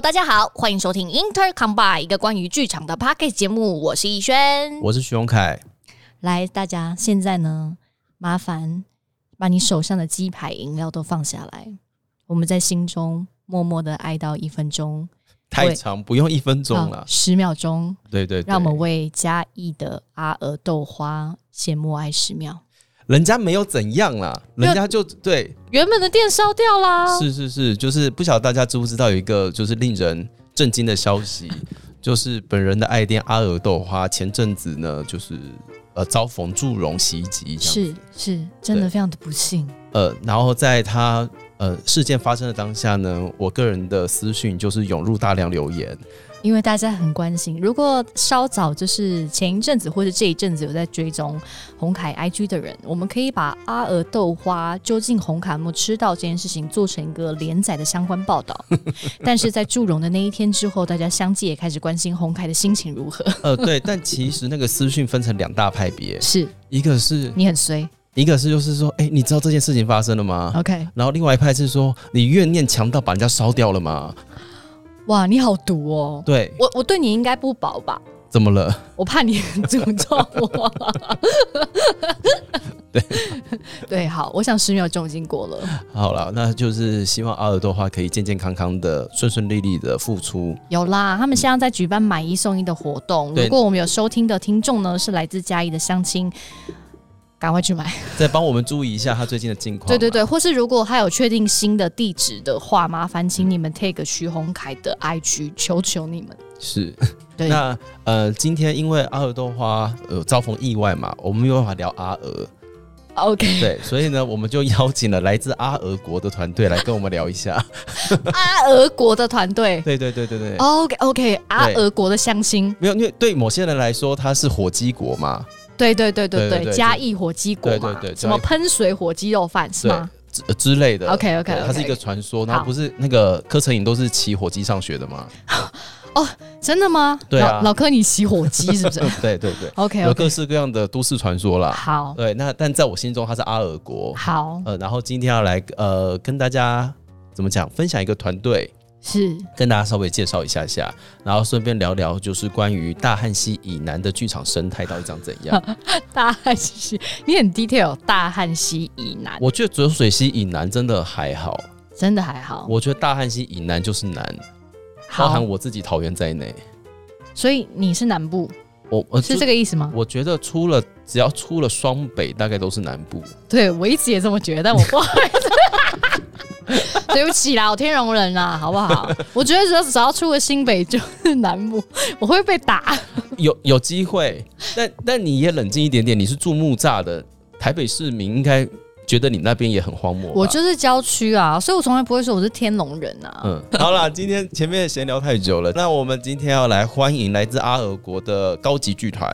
Hello，大家好，欢迎收听 Inter Combine 一个关于剧场的 p o c k e t 节目，我是逸轩。我是徐荣凯。来，大家现在呢，麻烦把你手上的鸡排饮料都放下来，我们在心中默默的哀悼一分钟，太长，不用一分钟了，十秒钟。对对，让我们为嘉义的阿尔豆花先默哀十秒。人家没有怎样啦，人家就对原本的店烧掉啦。是是是，就是不晓得大家知不知道有一个就是令人震惊的消息，就是本人的爱店阿尔豆花前阵子呢，就是呃遭逢祝融袭击，是是，真的非常的不幸。呃，然后在他呃事件发生的当下呢，我个人的私讯就是涌入大量留言。因为大家很关心，如果稍早就是前一阵子或者这一阵子有在追踪红凯 IG 的人，我们可以把阿尔豆花究竟红凯有没有吃到这件事情做成一个连载的相关报道。但是在祝融的那一天之后，大家相继也开始关心红凯的心情如何。呃，对，但其实那个私讯分成两大派别，是一个是你很衰，一个是就是说，哎，你知道这件事情发生了吗？OK，然后另外一派是说，你怨念强到把人家烧掉了吗？哇，你好毒哦！对我，我对你应该不薄吧？怎么了？我怕你诅咒我。对对，好，我想十秒钟已经过了。好了，那就是希望阿尔多花可以健健康康的、顺顺利利的复出。有啦，他们现在在举办买一送一的活动。如果我们有收听的听众呢，是来自嘉义的乡亲。赶快去买，再帮我们注意一下他最近的近况。对对对，或是如果他有确定新的地址的话，麻烦请你们 take 徐宏凯的 IG，求求你们。是，那呃，今天因为阿尔豆花呃遭逢意外嘛，我们没有办法聊阿尔。OK，对，所以呢，我们就邀请了来自阿俄国的团队来跟我们聊一下。阿俄国的团队，对对对对对。OK OK，阿俄国的乡亲，没有，因为对某些人来说，它是火鸡国嘛。对对对对对，嘉义火鸡国嘛，什么喷水火鸡肉饭是吗？之之类的。OK OK，它是一个传说。然后不是那个柯成颖都是骑火鸡上学的吗？哦，真的吗？对啊，老柯你骑火鸡是不是？对 对对。OK，有各式各样的都市传说啦。好，对，那但在我心中它是阿尔国。好，呃，然后今天要来呃跟大家怎么讲，分享一个团队。是跟大家稍微介绍一下下，然后顺便聊聊，就是关于大汉溪以南的剧场生态到底长怎样。大汉溪，你很 detail。大汉溪以南，我觉得浊水溪以南真的还好，真的还好。我觉得大汉溪以南就是南，包含我自己桃园在内。所以你是南部，我我是这个意思吗？我觉得出了只要出了双北，大概都是南部。对我一直也这么觉得，但我不好意思。对不起啦，我天龙人啦，好不好？我觉得只要只要出了新北就是南部，我会被打。有有机会，但但你也冷静一点点。你是住木栅的台北市民，应该觉得你那边也很荒漠。我就是郊区啊，所以我从来不会说我是天龙人啊。嗯，好啦，今天前面闲聊太久了，那我们今天要来欢迎来自阿尔国的高级剧团，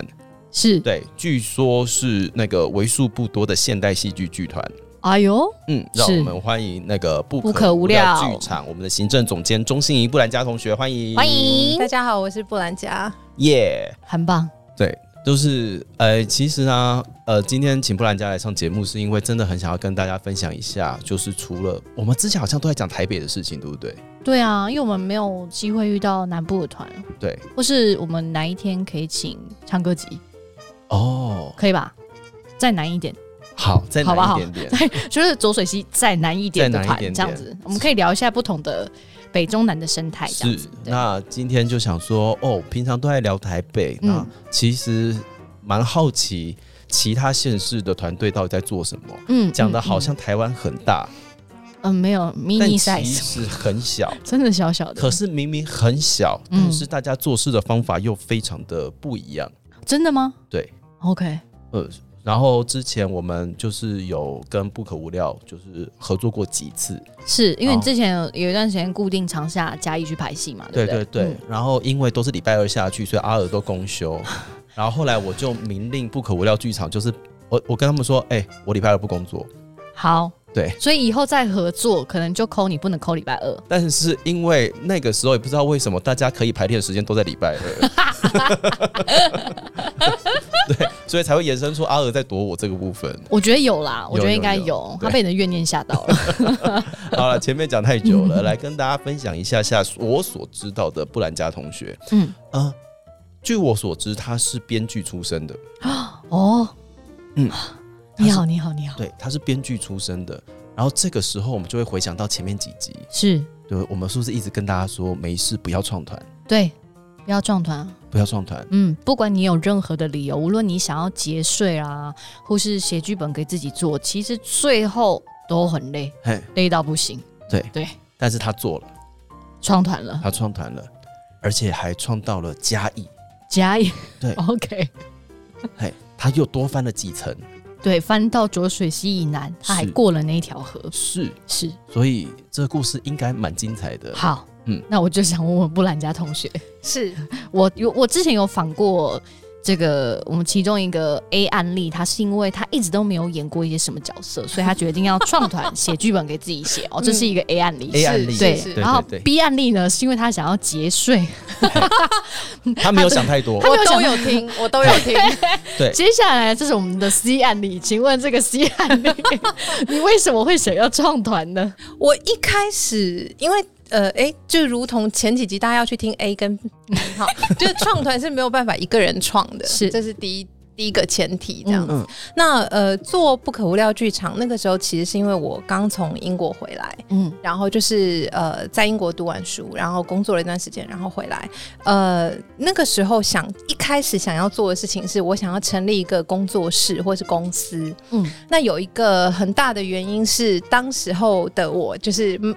是。对，据说是那个为数不多的现代戏剧剧团。哎呦，嗯，让我们欢迎那个不可无聊。剧场，我们的行政总监钟欣怡布兰佳同学，欢迎。欢迎，大家好，我是布兰佳，耶，很棒。对，就是呃，其实呢，呃，今天请布兰佳来上节目，是因为真的很想要跟大家分享一下，就是除了我们之前好像都在讲台北的事情，对不对？对啊，因为我们没有机会遇到南部的团，对，或是我们哪一天可以请唱歌集，哦，可以吧？再难一点。好，再难一点点，对，就是浊水溪再难一点的团这样子，我们可以聊一下不同的北中南的生态。是，那今天就想说，哦，平常都在聊台北，那其实蛮好奇其他县市的团队到底在做什么。嗯，讲的好像台湾很大，嗯，没有，mini size，其实很小，真的小小的。可是明明很小，但是大家做事的方法又非常的不一样。真的吗？对，OK，呃。然后之前我们就是有跟不可无聊就是合作过几次，是因为之前有一段时间固定长下嘉义去拍戏嘛，对对？对对。然后因为都是礼拜二下去，所以阿尔都公休。然后后来我就明令不可无料剧场，就是我我跟他们说，哎，我礼拜二不工作。好。对。所以以后再合作，可能就扣你不能扣礼拜二。但是因为那个时候也不知道为什么，大家可以排练的时间都在礼拜二。对。所以才会延伸出阿娥在躲我这个部分。我觉得有啦，我觉得应该有有有，对他被你的怨念吓到了。好了，前面讲太久了，来跟大家分享一下下我所知道的布兰佳同学。嗯，呃，据我所知，他是编剧出身的。哦，嗯，你好，你好，你好，对，他是编剧出身的。然后这个时候，我们就会回想到前面几集，是。对，我们是不是一直跟大家说，没事不要创团，对，不要撞团。不要创团？嗯，不管你有任何的理由，无论你想要节税啊，或是写剧本给自己做，其实最后都很累，嘿，累到不行，对。对，但是他做了，创团了，他创团了，而且还创到了嘉义，加油。对，OK，嘿，他又多翻了几层，对，翻到浊水溪以南，他还是过了那一条河，是，是。所以这个故事应该蛮精彩的。好。嗯嗯，那我就想问问布兰家同学，是。我有我之前有访过这个我们其中一个 A 案例，他是因为他一直都没有演过一些什么角色，所以他决定要创团写剧本给自己写哦，这是一个 A 案例。A 案例对是，对然后 B 案例呢，是因为他想要节税。他没有想太多 他，没有我想都有听，我都有听。对，接下来这是我们的 C 案例，请问这个 C 案例，你为什么会想要创团呢？我一开始因为呃，哎，就如同前几集大家要去听 A 跟 B 哈，就是创团是没有办法一个人创的，是这是第一。第一个前提这样子，嗯那呃，做不可无料剧场那个时候，其实是因为我刚从英国回来，嗯然后就是呃，在英国读完书，然后工作了一段时间，然后回来。呃，那个时候想一开始想要做的事情是我想要成立一个工作室或是公司。嗯，那有一个很大的原因是，当时候的我就是嗯，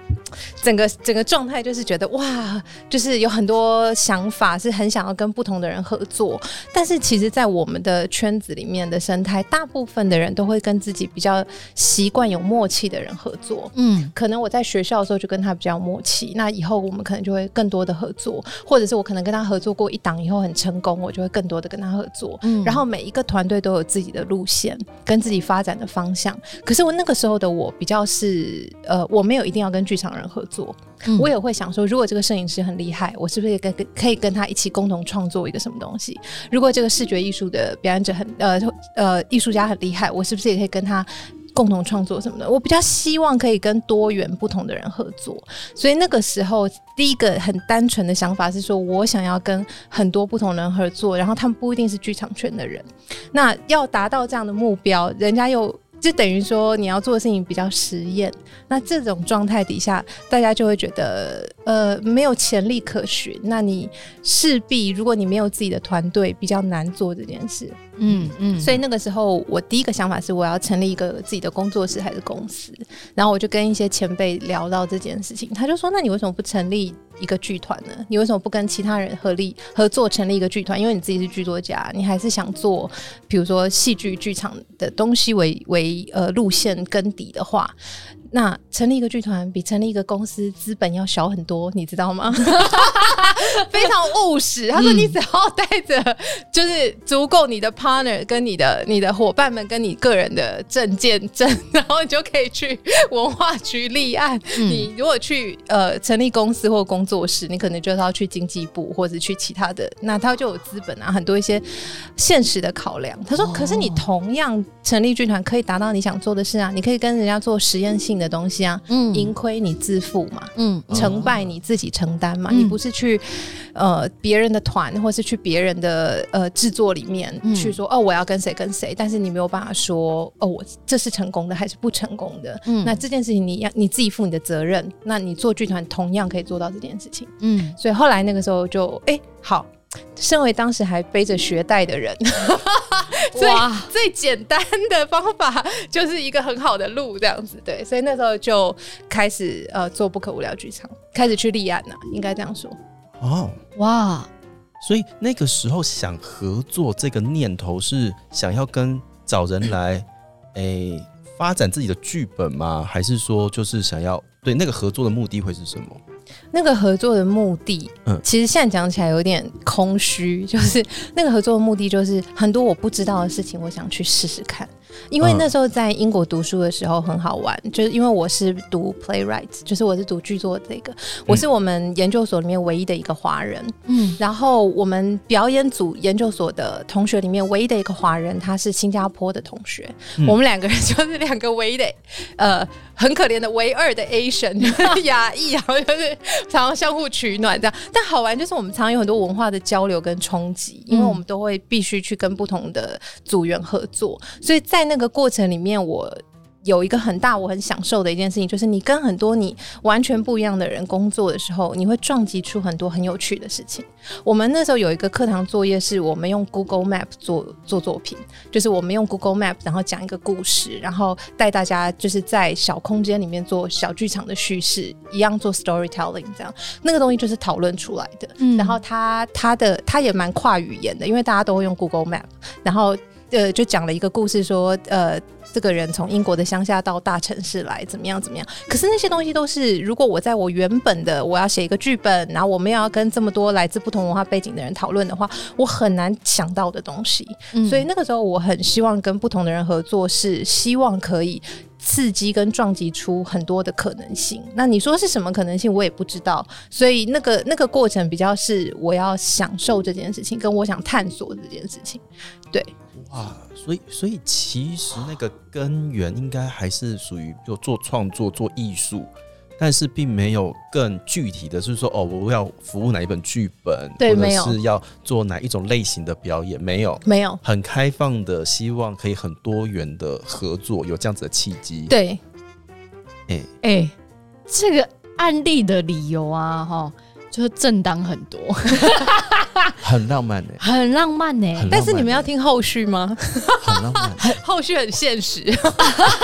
整个整个状态就是觉得哇，就是有很多想法，是很想要跟不同的人合作。但是其实，在我们的圈子里面的生态，大部分的人都会跟自己比较习惯有默契的人合作。嗯可能我在学校的时候就跟他比较默契，那以后我们可能就会更多的合作，或者是我可能跟他合作过一档以后很成功，我就会更多的跟他合作。嗯然后每一个团队都有自己的路线跟自己发展的方向。可是我那个时候的我比较是呃，我没有一定要跟剧场人合作，我也会想说，如果这个摄影师很厉害，我是不是也跟可以跟他一起共同创作一个什么东西？如果这个视觉艺术的表演者很呃呃艺术家很厉害，我是不是也可以跟他？共同创作什么的，我比较希望可以跟多元不同的人合作，所以那个时候第一个很单纯的想法是说，我想要跟很多不同人合作，然后他们不一定是剧场圈的人，那要达到这样的目标，人家又就等于说你要做的事情比较实验，那这种状态底下，大家就会觉得呃没有潜力可循，那你势必如果你没有自己的团队，比较难做这件事。嗯嗯所以那个时候，我第一个想法是我要成立一个自己的工作室还是公司，然后我就跟一些前辈聊到这件事情，他就说：“那你为什么不成立一个剧团呢？你为什么不跟其他人合力合作成立一个剧团？因为你自己是剧作家，你还是想做，比如说戏剧剧场的东西为为呃路线根底的话。”那成立一个剧团比成立一个公司资本要小很多，你知道吗？非常务实。他说：“你只要带着就是足够你的 partner 跟你的你的伙伴们跟你个人的证件证，然后你就可以去文化局立案。你如果去呃成立公司或工作室，你可能就是要去经济部或者去其他的，那他就有资本啊，很多一些现实的考量。他说：可是你同样成立剧团可以达到你想做的事啊，你可以跟人家做实验性的东西啊，嗯盈亏你自负嘛。”嗯成败你自己承担嘛，嗯你不是去呃别人的团，或是去别人的呃制作里面、嗯去说哦我要跟谁跟谁，但是你没有办法说哦我这是成功的还是不成功的。嗯那这件事情你要你自己负你的责任，那你做剧团同样可以做到这件事情。嗯所以后来那个时候就哎、好，身为当时还背着学贷的人，最哇最简单的方法就是一个很好的路，这样子对，所以那时候就开始呃做不可无聊剧场，开始去立案了，应该这样说。哦，哇所以那个时候想合作这个念头是想要跟找人来，诶、发展自己的剧本吗？还是说就是想要对那个合作的目的会是什么？那个合作的目的，嗯其实现在讲起来有点空虚，就是那个合作的目的就是很多我不知道的事情，我想去试试看。因为那时候在英国读书的时候很好玩，就是因为我是读 playwright，就是我是读剧作这个，我是我们研究所里面唯一的一个华人。嗯，然后我们表演组研究所的同学里面唯一的一个华人，他是新加坡的同学。我们两个人就是两个唯一的，呃，很可怜的唯二的 Asian 亚裔，然后就是常常相互取暖这样。但好玩就是我们常常有很多文化的交流跟冲击，因为我们都会必须去跟不同的组员合作，所以在那个过程里面，我有一个很大我很享受的一件事情，就是你跟很多你完全不一样的人工作的时候，你会撞击出很多很有趣的事情。我们那时候有一个课堂作业，是我们用 Google Map 做做作品，就是我们用 Google Map，然后讲一个故事，然后带大家就是在小空间里面做小剧场的叙事，一样做 storytelling 这样。那个东西就是讨论出来的。嗯，然后他他的他也蛮跨语言的，因为大家都会用 Google Map，然后。呃，就讲了一个故事，说呃，这个人从英国的乡下到大城市来，怎么样怎么样？可是那些东西都是，如果我在我原本的我要写一个剧本，然后我们要跟这么多来自不同文化背景的人讨论的话，我很难想到的东西。所以那个时候，我很希望跟不同的人合作，是希望可以刺激跟撞击出很多的可能性。那你说是什么可能性，我也不知道。所以那个那个过程比较是我要享受这件事情，跟我想探索这件事情，对。哇，所以所以其实那个根源应该还是属于就做创作、做艺术，但是并没有更具体的，是说哦，我要服务哪一本剧本，对，没有是要做哪一种类型的表演，没有，没有，很开放的，希望可以很多元的合作，有这样子的契机。对，哎哎，这个案例的理由啊，哈。就是正当很多，很浪漫呢，很浪漫呢。但是你们要听后续吗？很浪漫，后续很现实，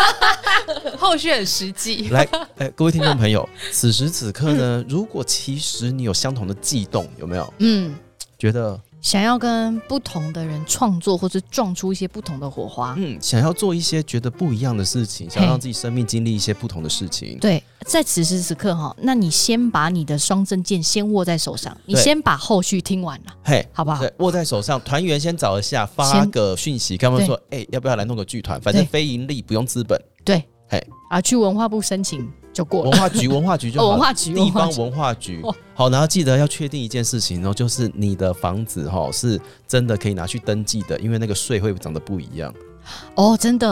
后续很实际。来，哎，各位听众朋友，此时此刻呢，如果其实你有相同的悸动，有没有？嗯，觉得。想要跟不同的人创作，或是撞出一些不同的火花。嗯，想要做一些觉得不一样的事情，想让自己生命经历一些不同的事情。对，在此时此刻哈，那你先把你的双证件先握在手上，你先把后续听完了，嘿，好不好？对，握在手上，团员先找一下，发个讯息，跟他们说，哎，要不要来弄个剧团？反正非盈利，不用资本。对，嘿，啊，去文化部申请。就过文化局，文化局就好。文化局，地方文化局。好，然后记得要确定一件事情哦，就是你的房子哈是真的可以拿去登记的，因为那个税会长得不一样。哦，真的，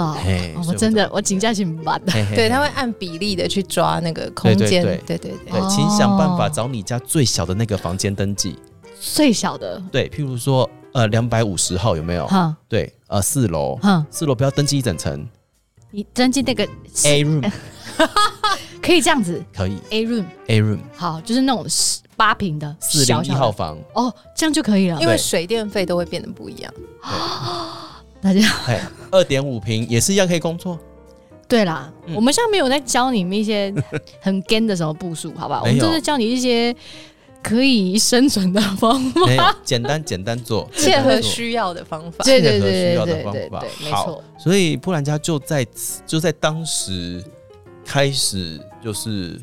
我真的，我请假请办的。对，他会按比例的去抓那个空间。对对对对，请想办法找你家最小的那个房间登记。最小的？对，譬如说呃两百五十号有没有？哈，对，呃四楼，四楼不要登记一整层。你登记那个 A room。可以这样子，可以。A room A room 好，就是那种八平的四零一号房。哦，这样就可以了。因为水电费都会变得不一样。大家二点五平也是一样可以工作。对啦，我们现在没有在教你们一些很 gan 的什么步数，好不好？我们就是教你一些可以生存的方法，简单简单做，切合需要的方法，对对对对对对，没错。所以布兰家就在就在当时。开始就是，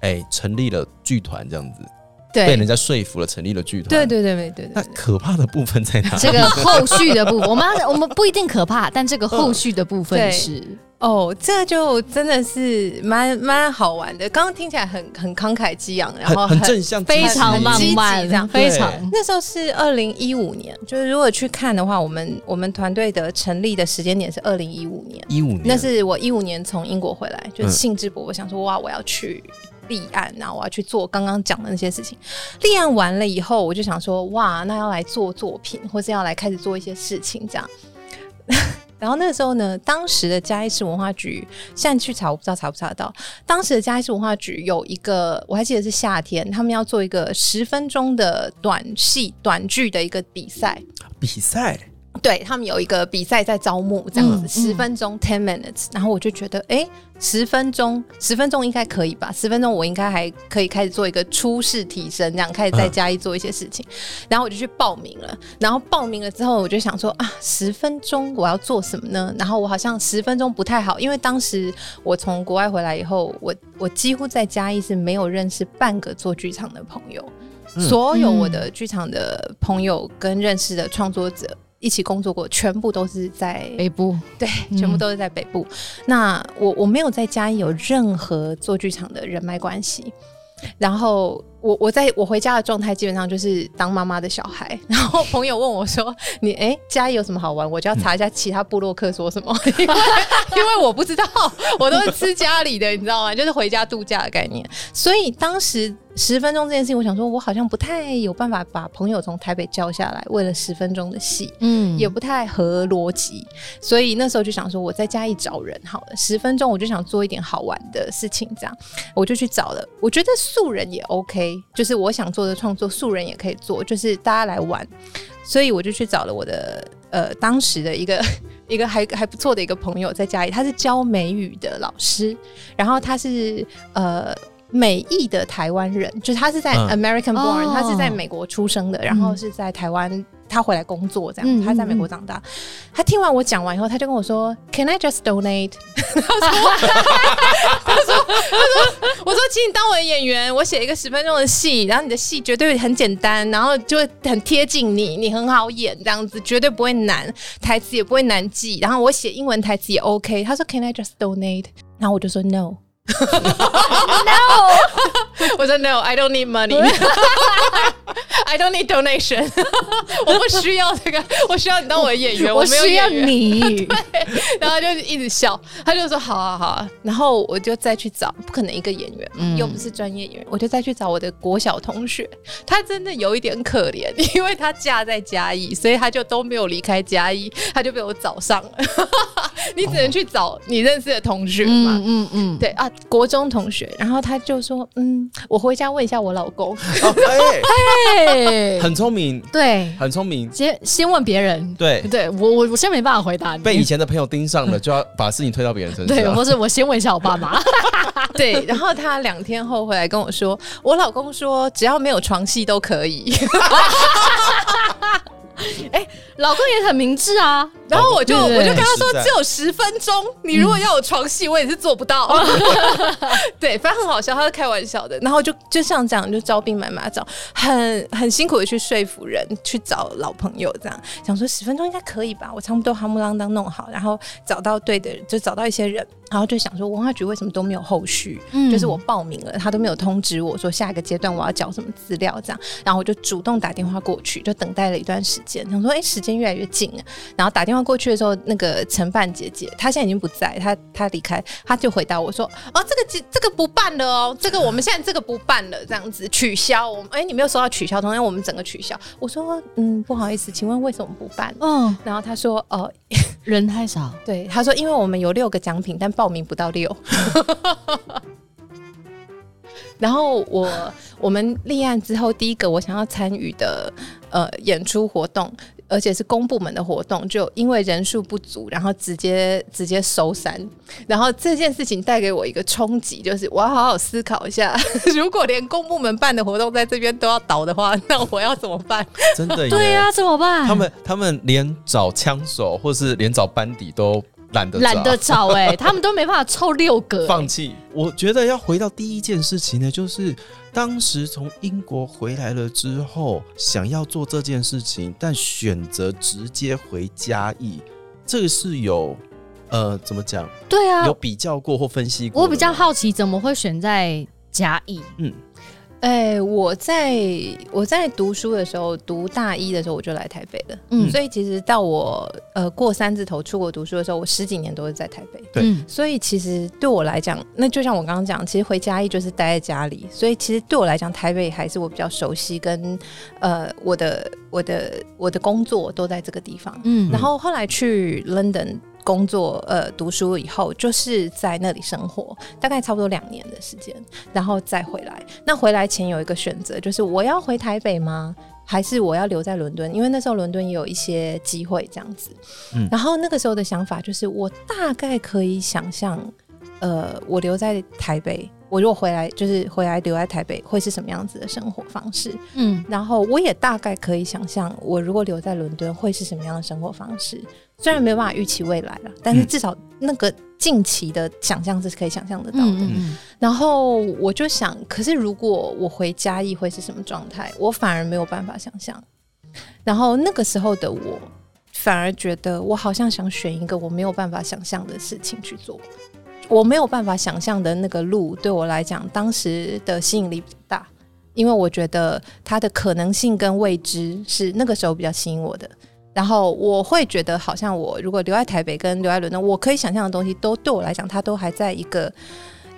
哎，成立了剧团这样子，被人家说服了，成立了剧团。对对对对对。那可怕的部分在哪？这个后续的部分，我们我们不一定可怕，但这个后续的部分是。哦，这就真的是蛮蛮好玩的。刚刚听起来很很慷慨激昂，然后很正向，非常浪漫，这样非常。那时候是二零一五年，就是如果去看的话，我们我们团队的成立的时间点是二零一五年。一五年，那是我一五年从英国回来，就兴致勃勃想说哇，我要去立案，然后我要去做刚刚讲的那些事情。立案完了以后，我就想说哇，那要来做作品，或是要来开始做一些事情，这样。然后那个时候呢，当时的嘉义市文化局，现在去查我不知道查不查得到。当时的嘉义市文化局有一个，我还记得是夏天，他们要做一个十分钟的短戏短剧的一个比赛。比赛。对他们有一个比赛在招募，这样子十分钟 ten minutes，然后我就觉得，哎，十分钟，十分钟应该可以吧？十分钟我应该还可以开始做一个初试提升，这样开始在家里做一些事情。然后我就去报名了，然后报名了之后，我就想说啊，十分钟我要做什么呢？然后我好像十分钟不太好，因为当时我从国外回来以后，我我几乎在嘉义是没有认识半个做剧场的朋友，所有我的剧场的朋友跟认识的创作者。一起工作过，全部都是在北部，对，嗯全部都是在北部。那我我没有在嘉义有任何做剧场的人脉关系。然后我我在我回家的状态基本上就是当妈妈的小孩。然后朋友问我说：“你哎，嘉义有什么好玩？”我就要查一下其他部落客说什么，因 为因为我不知道，我都是吃家里的，你知道吗？就是回家度假的概念。所以当时十分钟这件事情，我想说，我好像不太有办法把朋友从台北叫下来，为了十分钟的戏。嗯也不太合逻辑，所以那时候就想说，我在家里找人好了，十分钟我就想做一点好玩的事情，这样我就去找了。我觉得素人也 OK，就是我想做的创作，素人也可以做，就是大家来玩，所以我就去找了我的呃当时的一个 一个还还不错的一个朋友在家里，他是教美语的老师，然后他是呃。美裔的台湾人，就是他是在嗯 American born，、哦他是在美国出生的，然后是在台湾，他回来工作这样，嗯他在美国长大。他听完我讲完以后，他就跟我说：“Can I just donate？” 他说：“他说，他说，我说，请你当我的演员，我写一个十分钟的戏，然后你的戏绝对很简单，然后就会很贴近你，你很好演，这样子绝对不会难，台词也不会难记，然后我写英文台词也 OK。”他说：“Can I just donate？” 然后我就说 “No。” no，我说 No，I don't need money，I don't need donation，我不需要这个，我需要你当我的演员，我没有需要。你，然后他就一直笑，他就说好啊好啊，然后我就再去找，不可能一个演员，嗯又不是专业演员，我就再去找我的国小同学，他真的有一点可怜，因为他嫁在嘉义，所以他就都没有离开嘉义，他就被我找上了。你只能去找你认识的同学嘛。嗯嗯嗯，对啊，国中同学，然后他就说：“嗯，我回家问一下我老公。哦 哎对，很聪明，对，很聪明。先先问别人，对，对我我我现在没办法回答你，被以前的朋友盯上了，就要把事情推到别人身上对，上。或是我先问一下我爸妈，对，然后他两天后回来跟我说，我老公说只要没有床戏都可以。老公也很明智啊，然后我就对我就跟他说只有十分钟，你如果要有床戏，我也是做不到。对，反正很好笑，他是开玩笑的。然后就就像这样，就招兵买马找，很很辛苦的去说服人，去找老朋友，这样。想说十分钟应该可以吧，我差不多哈木啷当弄好，然后找到对的，就找到一些人，然后就想说文化局为什么都没有后续？嗯就是我报名了，他都没有通知我说下一个阶段我要缴什么资料，这样，然后我就主动打电话过去，就等待了一段时间，想说，哎、时间越来越近了，然后打电话过去的时候，那个承办姐姐她现在已经不在，她她离开，她就回答我说，哦，这个这这个不办了哦，这个我们现在这个不办了，这样子取消，我们哎、你没有收到取消通知，我们整个取消。我说，嗯，不好意思，请问为什么不办？嗯，然后她说，哦、人太少，对，他说因为我们有六个奖品，但报名不到六。然后我我们立案之后，第一个我想要参与的呃演出活动，而且是公部门的活动，就因为人数不足，然后直接直接收山。然后这件事情带给我一个冲击，就是我要好好思考一下，如果连公部门办的活动在这边都要倒的话，那我要怎么办？真的耶。对呀，怎么办？他们他们连找枪手或是连找班底都懒得懒得找找哎，他们都没办法凑六个，放弃。我觉得要回到第一件事情呢，就是当时从英国回来了之后，想要做这件事情，但选择直接回嘉义，这个是有呃怎么讲？对啊有，比较过或分析过？我比较好奇怎么会选在嘉义，嗯，哎、我在我在读书的时候，读大一的时候我就来台北了，嗯所以其实到我呃过三字头出国读书的时候，我十几年都是在台北。对嗯所以其实对我来讲，那就像我刚刚讲，其实回家一就是待在家里，所以其实对我来讲，台北还是我比较熟悉，跟呃我的我的我的工作都在这个地方。嗯然后后来去 London 工作，呃，读书以后，就是在那里生活，大概差不多两年的时间，然后再回来。那回来前有一个选择，就是我要回台北吗？还是我要留在伦敦？因为那时候伦敦也有一些机会这样子。嗯然后那个时候的想法就是，我大概可以想象，呃，我留在台北，我如果回来，就是回来留在台北，会是什么样子的生活方式？嗯然后我也大概可以想象，我如果留在伦敦会是什么样的生活方式。虽然没有办法预期未来了，但是嗯至少那个近期的想象是可以想象得到的。嗯嗯然后我就想，可是如果我回家义会是什么状态？我反而没有办法想象。然后那个时候的我反而觉得我好像想选一个我没有办法想象的事情去做，我没有办法想象的那个路，对我来讲，当时的吸引力比较大，因为我觉得它的可能性跟未知是那个时候比较吸引我的。然后我会觉得，好像我如果留在台北跟留在伦敦，我可以想象的东西，都对我来讲，它都还在一个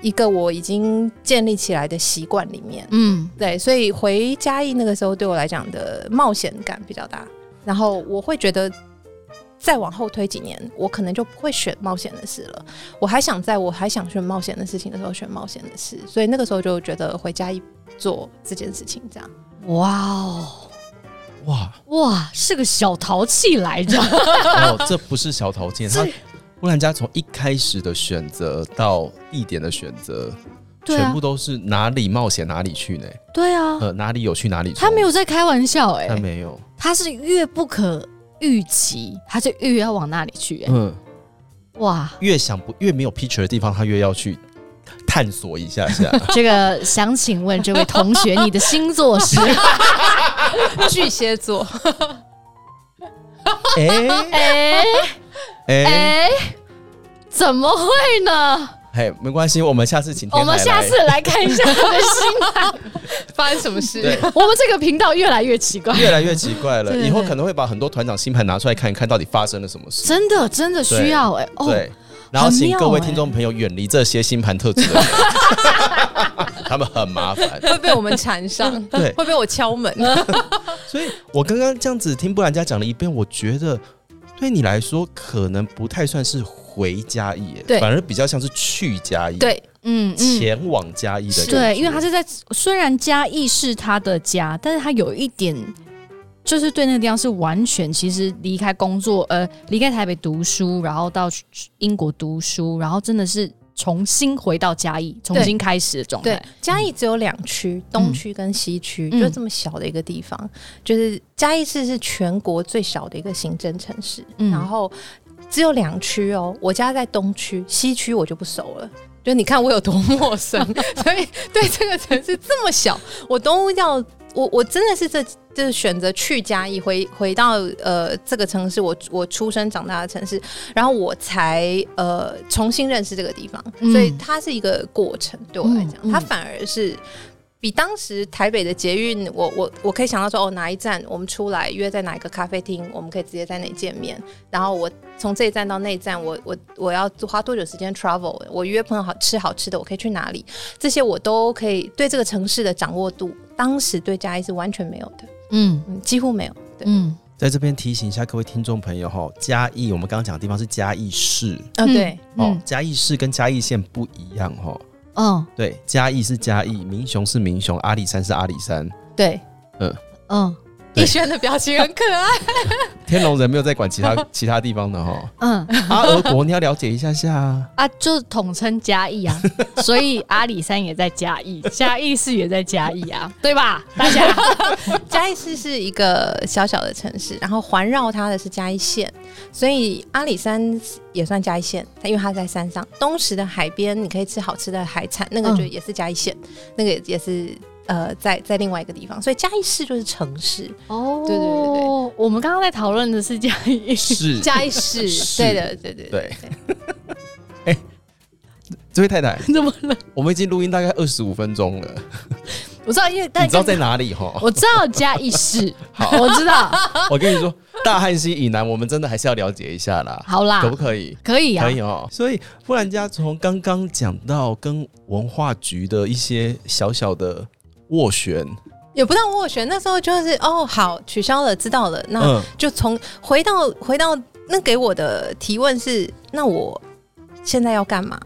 一个我已经建立起来的习惯里面。嗯，对，所以回嘉义那个时候对我来讲的冒险感比较大，然后我会觉得再往后推几年，我可能就不会选冒险的事了。我还想在我还想选冒险的事情的时候选冒险的事，所以那个时候就觉得回嘉义做这件事情，这样。哇哦，哇。哇，是个小淘气来着。哦，这不是小淘气，他乌兰家从一开始的选择到地点的选择，啊。全部都是哪里冒险哪里去呢？对啊，呃，哪里有去哪里冲，他没有在开玩笑哎、他没有，他是越不可预期，他就越要往那里去哎、嗯，哇，越想不越没有 picture 的地方，他越要去探索一下下。这个想请问这位同学，你的星座是？巨蟹座，哎 哎哎，哎，怎么会呢？嘿，没关系，我们下次请天我们海来下次来看一下他的星盘。发生什么事？我们这个频道越来越奇怪，越来越奇怪了，对对对以后可能会把很多团长星盘拿出来看一看，到底发生了什么事。真的真的需要哎、哦，对，然后请各位听众朋友远离这些星盘特质的人，他们很麻烦。会被我们缠上，对会被我敲门。所以我刚刚这样子听布兰家讲了一遍，我觉得对你来说可能不太算是回嘉义耶，对反而比较像是去家意，，对，嗯嗯。前往嘉义的。对，因为他是在虽然嘉义是他的家，但是他有一点就是对那个地方是完全其实离开工作，呃，离开台北读书，然后到英国读书，然后真的是重新回到嘉义，重新开始的状对态。，嘉义只有两区，东区跟西区，嗯就这么小的一个地方。就是嘉义市是全国最小的一个行政城市，嗯然后只有两区哦。我家在东区，西区我就不熟了。就你看我有多陌生，所以对这个城市这么小，我都要我我真的是这就是选择去嘉义回回到呃这个城市，我我出生长大的城市，然后我才呃重新认识这个地方，嗯所以它是一个过程对我来讲，嗯嗯它反而是。比当时台北的捷运，我我我可以想到说，哦，哪一站我们出来约在哪一个咖啡厅，我们可以直接在那里见面。然后我从这一站到那一站，我我我要花多久时间 travel？我约朋友好吃好吃的，我可以去哪里？这些我都可以对这个城市的掌握度，当时对嘉义是完全没有的，嗯。嗯，几乎没有。对，嗯，在这边提醒一下各位听众朋友哈，嘉义我们刚刚讲的地方是嘉义市。啊、对，哦嗯，嘉义市跟嘉义县不一样哈。嗯对，嘉义是嘉义，民雄是民雄，阿里山是阿里山。对，嗯。对逸轩的表情很可爱。天龙人没有在管其他 其他地方的哈。嗯阿俄国你要了解一下下啊。啊，就统称嘉义啊，所以阿里山也在嘉义，嘉义市也在嘉义啊，对吧？大家嘉义市是一个小小的城市，然后环绕它的是嘉义县，所以阿里山也算嘉义县，它因为它在山上。东石的海边，你可以吃好吃的海产，那个就嗯也是嘉义县，那个也也是呃在在另外一个地方，所以嘉义市就是城市，哦。对对对对。我们刚刚在讨论的是嘉义，市嘉义市，是。对的，对对对这位太太，怎么了？我们已经录音大概二十五分钟了，我知道，因为但你知道在哪里哈？我知道嘉义市，好，我知道，我跟你说，大汉溪以南，我们真的还是要了解一下啦，好啦。可不，可以？可以啊。可，以哦。所以布兰家从刚刚讲到跟文化局的一些小小的斡旋，也不到斡旋，那时候就是哦，好取消了，知道了，那嗯，就从回到回到那给我的提问是，那我现在要干嘛？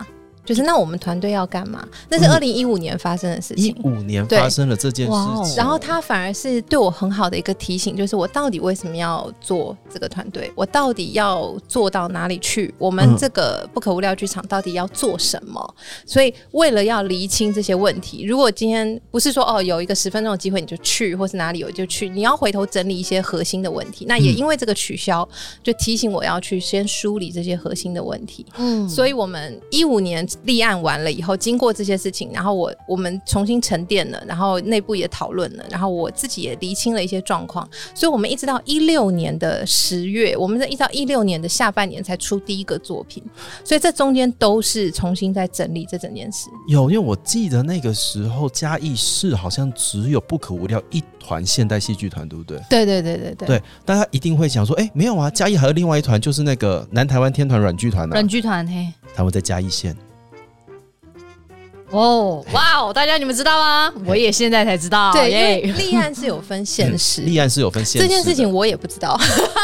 就是那我们团队要干嘛？那是嗯二零一五年发生的事情一情。五年发生了这件事情，然后他反而是对我很好的一个提醒，就是我到底为什么要做这个团队？我到底要做到哪里去？我们嗯这个不可无聊剧场到底要做什么？所以为了要厘清这些问题，如果今天不是说哦有一个十分钟的机会你就去，或是哪里有就去，你要回头整理一些核心的问题。那也嗯因为这个取消，就提醒我要去先梳理这些核心的问题。嗯所以我们一五年立案完了以后，经过这些事情，然后我我们重新沉淀了，然后内部也讨论了，然后我自己也厘清了一些状况，所以我们一直到一六年的十月，我们在一直到一六年的下半年才出第一个作品，所以这中间都是重新在整理这整件事。有，因为我记得那个时候嘉义市好像只有不可无聊一团现代戏剧团，对不对？对对对对对对，大家一定会想说，哎、没有啊，嘉义还有另外一团，就是那个南台湾天团软剧团啊软，剧团嘿。他们在嘉义县。哦，哇哦！大家你们知道吗？我也现在才知道。对，因为立案是有分现实，立案是有分县这件事情我也不知道，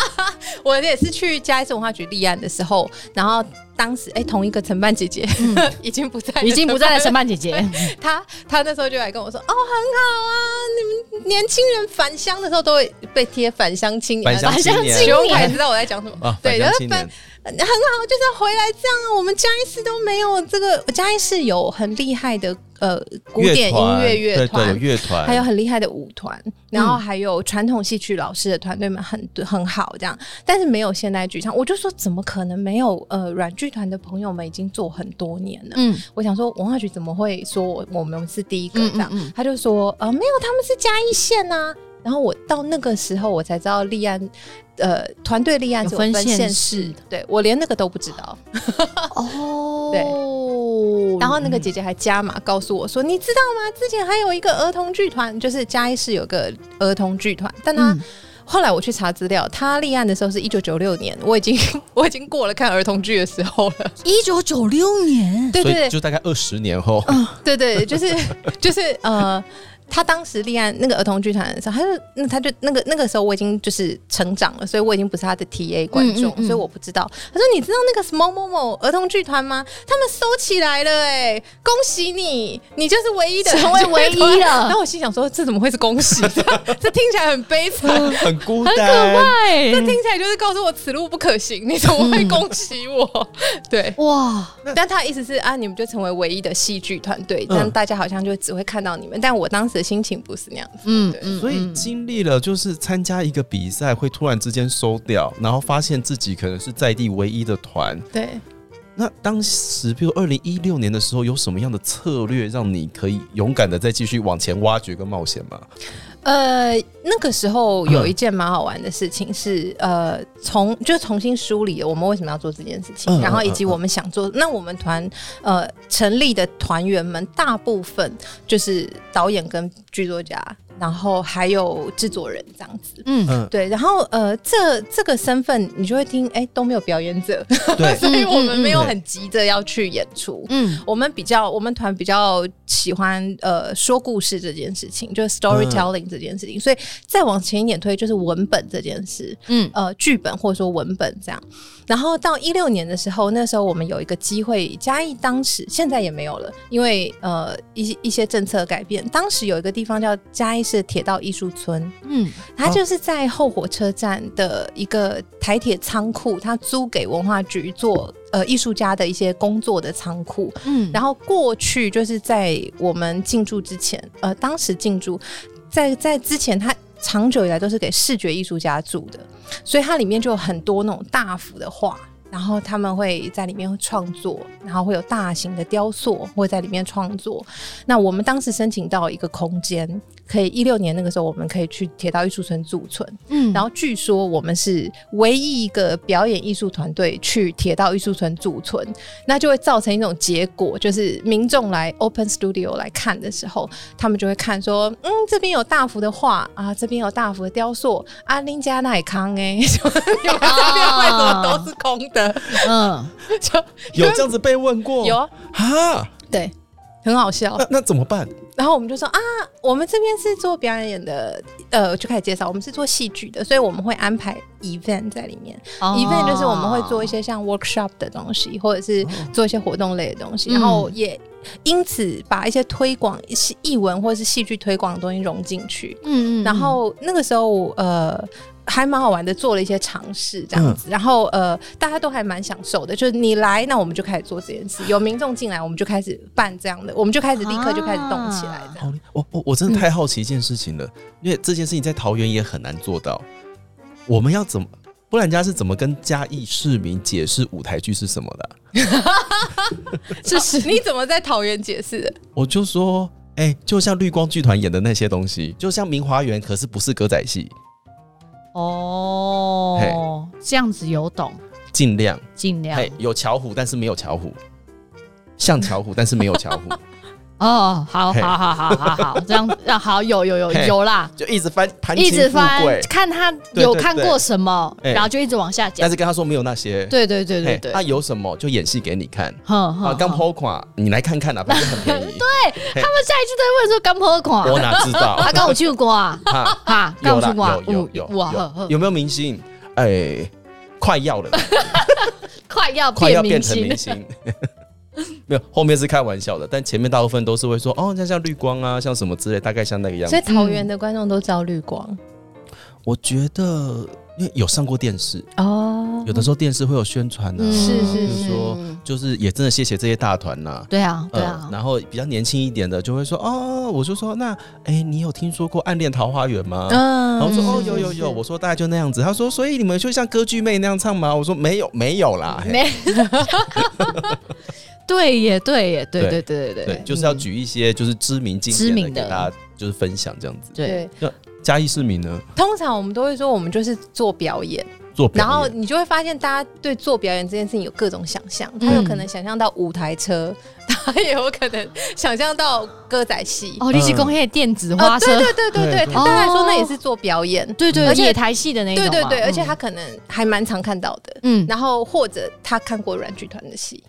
我也是去嘉义市文化局立案的时候，然后当时哎、同一个承办姐姐、已经不在，已经不在了，承办姐姐。她她那时候就来跟我说，哦，很好啊，你们年轻人返乡的时候都会被贴返乡青年，返乡青年徐荣凯知道我在讲什么。啊，对，返然后返很好，就是要回来这样啊。我们嘉义市都没有这个，嘉义市有很厉害的呃古典音乐乐团，乐团，还有很厉害的舞团，然后还有传统戏曲老师的团队们很很好，这样，但是没有现代剧场。我就说怎么可能没有？呃，软剧团的朋友们已经做很多年了。嗯，我想说文化局怎么会说我我们是第一个这样？嗯嗯嗯他就说呃没有，他们是嘉义县呐、然后我到那个时候我才知道立案。呃，团队立案是有分县县市市，对我连那个都不知道。哦，对然后那个姐姐还加码告诉我说：“你知道吗？之前还有一个儿童剧团，就是嘉义市有个儿童剧团，但他、嗯后来我去查资料，他立案的时候是一九九六年，我已经我已经过了看儿童剧的时候了。一九九六年，对对對就大概二十年后，嗯对对，就是就是呃。”他当时立案那个儿童剧团的时候，他就那他就那个那个时候我已经就是成长了，所以我已经不是他的 T A 观众，嗯嗯嗯所以我不知道。他说：“你知道那个什么某某儿童剧团吗？他们收起来了、哎，恭喜你，你就是唯一的成为唯一的 然后我心想说：这怎么会是恭喜？这 这听起来很悲惨，很孤单很可单。怕欸这听起来就是告诉我此路不可行。你怎么会恭喜我？对。哇，但他的意思是啊，你们就成为唯一的戏剧团队，但大家好像就只会看到你们。但我当时的心情不是那样子，嗯嗯，所以经历了就是参加一个比赛，会突然之间收掉，然后发现自己可能是在地唯一的团。对。那当时，比如二零一六年的时候，有什么样的策略让你可以勇敢的再继续往前挖掘跟冒险吗？呃，那个时候有一件蛮好玩的事情是，呃，从就重新梳理了我们为什么要做这件事情，嗯然后以及我们想做。那我们团呃成立的团员们，大部分就是导演跟剧作家，然后还有制作人这样子。嗯嗯，对，然后呃，这这个身份你就会听，哎，都没有表演者，对，所以我们没有很急着要去演出。嗯我们比较，我们团比较喜欢呃说故事这件事情，就是 storytelling 这件事情。所以再往前一点推，就是文本这件事，嗯呃，剧本或者说文本这样。然后到一六年的时候，那时候我们有一个机会，嘉义当时现在也没有了，因为呃一一些政策改变。当时有一个地方叫嘉义市铁道艺术村，嗯它就是在后火车站的一个台铁仓库，它租给文化局做呃艺术家的一些工作的仓库。嗯，然后过去就是在我们进驻之前，呃，当时进驻在在之前，它长久以来都是给视觉艺术家住的，所以它里面就有很多那种大幅的画。然后他们会在里面创作，然后会有大型的雕塑会在里面创作。那我们当时申请到一个空间，可以一六年那个时候，我们可以去铁道艺术村驻村。嗯然后据说我们是唯一一个表演艺术团队去铁道艺术村驻村，那就会造成一种结果，就是民众来 Open Studio 来看的时候，他们就会看说，嗯，这边有大幅的画啊，这边有大幅的雕塑，啊，林家奈康哎，就你们这边为什么都是空的？嗯，就有这样子被问过？有啊，哈，对，很好笑。那那怎么办？然后我们就说啊，我们这边是做表演的，呃，就开始介绍，我们是做戏剧的，所以我们会安排 event 在里面。event 就是我们会做一些像 workshop 的东西，或者是做一些活动类的东西，嗯然后也因此把一些推广戏译文或者是戏剧推广的东西融进去。嗯嗯，然后那个时候呃。还蛮好玩的，做了一些尝试这样子，然后呃，大家都还蛮享受的。就是你来，那我们就开始做这件事；有民众进来，我们就开始办这样的，我们就开始立刻就开始动起来这样。哦，我我我真的太好奇一件事情了，因为这件事情在桃园也很难做到。我们要怎么不然人家是怎么跟嘉义市民解释舞台剧是什么的啊、这 是 你怎么在桃园解释的？我就说，哎、就像绿光剧团演的那些东西，就像明华园，可是不是歌仔戏，哦，这样子有懂，尽量，尽量。哎、有巧虎，但是没有巧虎，像巧虎，但是没有巧虎，哦，好嘿。好好好好好，这样啊，好有有有有啦，就一直翻攀一直翻，看他有看过什么，哎然后就一直往下讲。但。是跟他说没有那些，对对对对嘿对，他有什么就演戏给你看。哼啊，刚抛款，你来看看啊，反正很便宜。对他们下一次都会问说刚破款，我哪知道？他 刚有去过啊，哈，哈，有啦刚有去过啊，有有有哇，有。没有明星？哎，快要了，快要快要变成明，星。没有，后面是开玩笑的，但前面大部分都是会说哦，像像绿光啊，像什么之类，大概像那个样子。所以。桃园的观众都知道绿光。我觉得，因为有上过电视，哦。有的时候电视会有宣传啊，是是是。比如说嗯就是也真的谢谢这些大团呐、对啊对呃啊，然后比较年轻一点的就会说哦，我就说那哎，你有听说过《暗恋桃花源》吗？嗯。然后说哦是是有有有，我说大概就那样子。他说所以你们就像歌剧妹那样唱吗？我说没有没有啦，没，对耶对耶，对对对对对对，就是要举一些就是知名经知名的。典的给大家就是分享这样子。对，对，嘉义市民呢？通常我们都会说我们就是做表演，做表，然后你就会发现大家对做表演这件事情有各种想象，他有可能想象到舞台车，他也有可能想象到歌仔戏。哦，立即工业电子花哦，车，对对对对对，对他当然说那也是做表演，对对，而且野台戏的那种嘛，对对对，而且嗯。他可能还蛮常看到的。嗯。然后或者他看过软剧团的戏，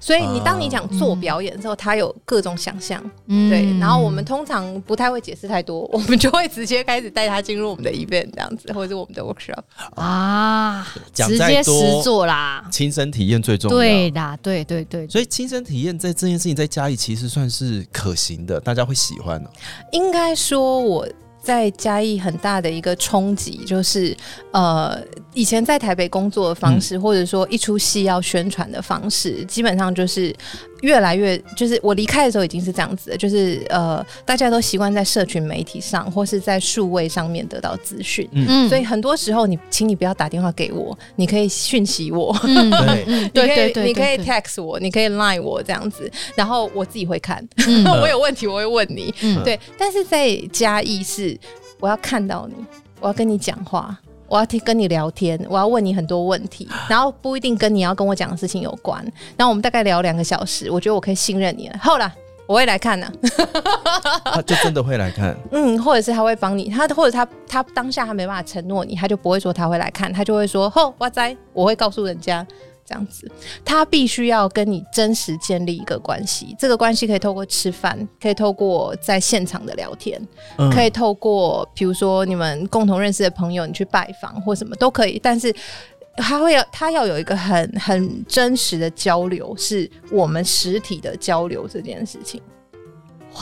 所以你当你讲做表演的时候，他有各种想象，嗯对。然后我们通常不太会解释太多，我们就会直接开始带他进入我们的 event 这样子，或者是我们的 workshop。啊，直接实做啦，亲身体验最重要。对啦，对对对，所以亲身体验在这件事情在家里其实算是可行的，大家会喜欢的、哦应该说我。在嘉义很大的一个冲击，就是呃，以前在台北工作的方式，或者说一出戏要宣传的方式，基本上就是越来越，就是我离开的时候已经是这样子的，就是呃，大家都习惯在社群媒体上或是在数位上面得到资讯，嗯。所以很多时候你，请你不要打电话给我，你可以讯息我，嗯。对。嗯你可以对对对，你可以 text 我，你可以 line 我这样子，然后我自己会看，嗯。我有问题我会问你，嗯。对。但是在嘉义是我要看到你，我要跟你讲话。我要听跟你聊天，我要问你很多问题，然后不一定跟你要跟我讲的事情有关。然后我们大概聊两个小时，我觉得我可以信任你了。后来我会来看呢、他就真的会来看。嗯，或者是他会帮你，他或者他他当下他没办法承诺你，他就不会说他会来看，他就会说吼哇塞，我会告诉人家这样子。他必须要跟你真实建立一个关系，这个关系可以透过吃饭，可以透过在现场的聊天，嗯可以透过比如说你们共同认识的朋友，你去拜访或什么都可以，但是。他会要，他要有一个很很真实的交流，是我们实体的交流这件事情。哇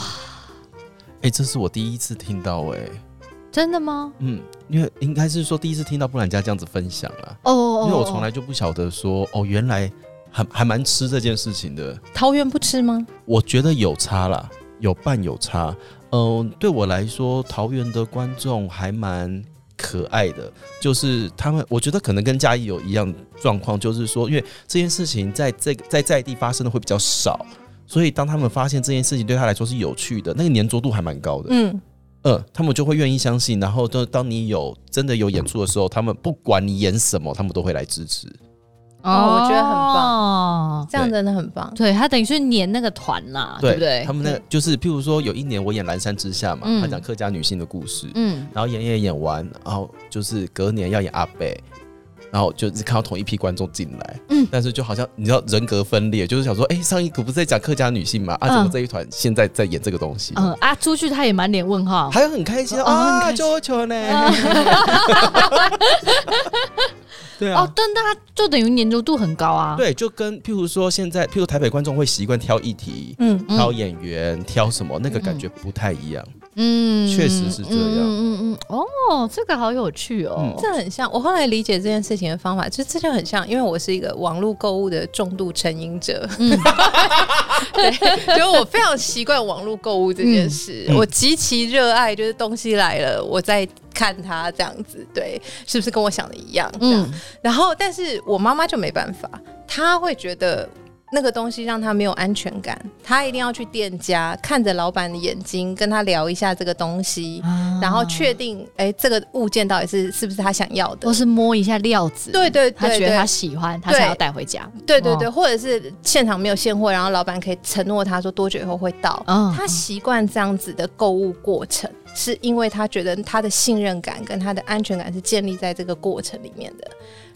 哎、这是我第一次听到哎、真的吗？嗯，因为应该是说第一次听到布兰家这样子分享啊，哦，因为我从来就不晓得说哦，原来还还蛮吃这件事情的。桃园不吃吗？我觉得有差啦，有半有差。嗯、对我来说，桃园的观众还蛮可爱的，就是他们，我觉得可能跟嘉义有一样状况，就是说，因为这件事情在这个在在地发生的会比较少，所以当他们发现这件事情对他来说是有趣的，那个粘着度还蛮高的。嗯，嗯，他们就会愿意相信，然后就当你有真的有演出的时候，他们不管你演什么，他们都会来支持。哦我觉得很棒。这样真的很棒。对他等于是黏那个团啦，对不对？他们那个就是，譬如说有一年我演《蓝山之下》嘛，嗯他讲客家女性的故事，嗯，然后演演演完，然后就是隔年要演阿贝，然后就是看到同一批观众进来，嗯但是就好像你知道人格分裂，就是想说，哎、上一个不是在讲客家女性嘛，啊，嗯怎么这一团现在在演这个东西？嗯啊，出去他也满脸问号，还有很开心啊，开心球球呢？对啊，，哦但他就等于粘着度很高啊。，对，就跟譬如说现在，譬如台北观众会习惯挑议题、嗯，嗯挑演员、挑什么，那个感觉不太一样。嗯确实是这样嗯嗯嗯，哦，这个好有趣哦嗯。这很像。我后来理解这件事情的方法，就这就很像，因为我是一个网络购物的重度成瘾者，嗯 对，就我非常习惯网络购物这件事，嗯嗯我极其热爱，就是东西来了，我在看他这样子，对，是不是跟我想的一样？这样，嗯，然后但是我妈妈就没办法，她会觉得。那个东西让他没有安全感，他一定要去店家看着老板的眼睛，跟他聊一下这个东西，然后确定，哎，这个物件到底是是不是他想要的。或，是摸一下料子，对对他觉得他喜欢，他对想要带回家，对对对，哦或者是现场没有现货，然后老板可以承诺他说多久以后会到。嗯。他习惯这样子的购物过程，是因为他觉得他的信任感跟他的安全感是建立在这个过程里面的。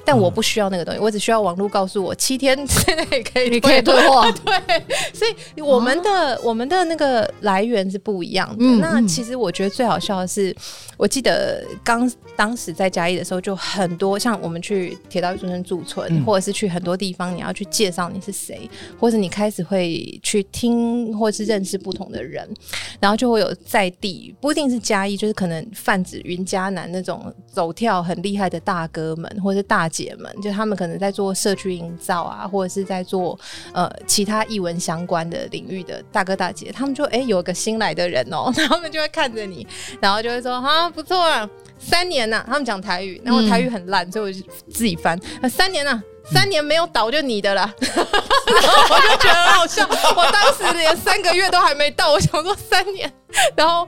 但我不需要那个东西，我只需要网络告诉我七天 之内可以你可以退货，对，所以我们的、我们的那个来源是不一样的。那其实我觉得最好笑的是，我记得刚当时在嘉义的时候，就很多像我们去铁道中村驻村，嗯。或者是去很多地方，你要去介绍你是谁，或者你开始会去听或是认识不同的人，然后就会有在地不一定是嘉义，就是可能泛指云嘉南那种走跳很厉害的大哥们或者是大姐们，就他们可能在做社区营造啊，或者是在做呃其他艺文相关的领域的大哥大姐，他们就哎、有个新来的人哦，他们就会看着你，然后就会说啊不错啊，三年呐、他们讲台语，然后台语很烂，所以我就自己翻，三年呐、三年没有倒就你的啦，然后我就觉得很好笑。我当时连三个月都还没到，我想说三年，然后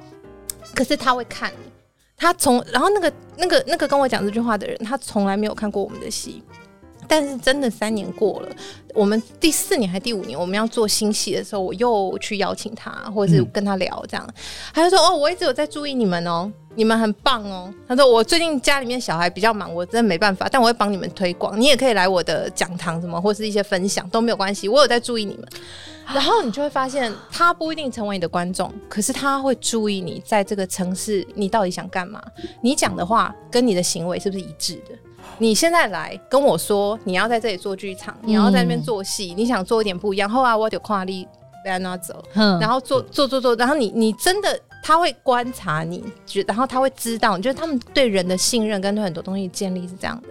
可是他会看你，他从然后那个那个那个跟我讲这句话的人，他从来没有看过我们的戏。但是真的三年过了，我们第四年还第五年，我们要做新戏的时候，我又去邀请他，或者是跟他聊这样，他就说：“哦，我一直有在注意你们哦，你们很棒哦。”他说：“我最近家里面小孩比较忙，我真的没办法，但我会帮你们推广，你也可以来我的讲堂什么，或是一些分享都没有关系，我有在注意你们。”然后你就会发现，他不一定成为你的观众，可是他会注意你在这个城市，你到底想干嘛？你讲的话跟你的行为是不是一致的？你现在来跟我说你要在这里做剧场，你要在那边做戏，你想做一点不一样，后来我就跨立不要拿走，嗯然后做做做做，然后你你真的他会观察你，然后他会知道，就是他们对人的信任跟对很多东西建立是这样的。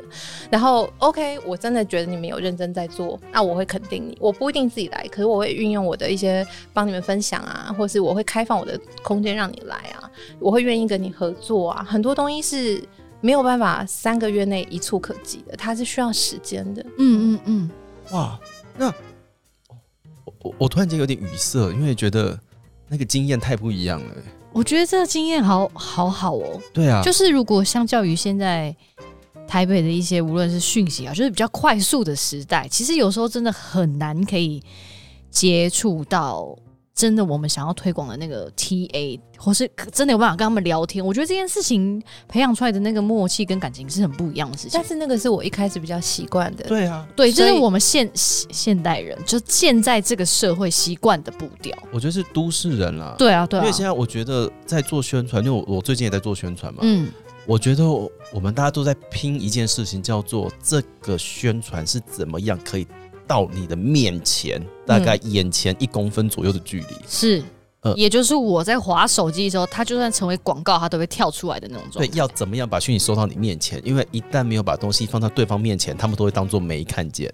然后 OK，我真的觉得你们有认真在做，那我会肯定你。我不一定自己来，可是我会运用我的一些帮你们分享啊，或是我会开放我的空间让你来啊，我会愿意跟你合作啊，很多东西是。没有办法三个月内一触可及的，它是需要时间的。嗯嗯嗯，哇，那我我突然间有点语塞，因为觉得那个经验太不一样了。我觉得这个经验好好好哦，对啊，就是如果相较于现在台北的一些无论是讯息啊，就是比较快速的时代，其实有时候真的很难可以接触到真的我们想要推广的那个 TA，或是真的有办法跟他们聊天。我觉得这件事情培养出来的那个默契跟感情是很不一样的事情但。是那个是我一开始比较习惯的。对啊，对，这所以是我们现现现代人就现在这个社会习惯的步调。我觉得是都市人啦。对啊，对啊因为，现在我觉得在做宣传，因为我我最近也在做宣传嘛，嗯，我觉得我我们大家都在拼一件事情，叫做这个宣传是怎么样可以到你的面前，大概眼前一公分左右的距离。是。呃也就是我在划手机的时候，它就算成为广告，它都会跳出来的那种状对，态。要怎么样把讯息收到你面前？因为一旦没有把东西放到对方面前，他们都会当做没看见。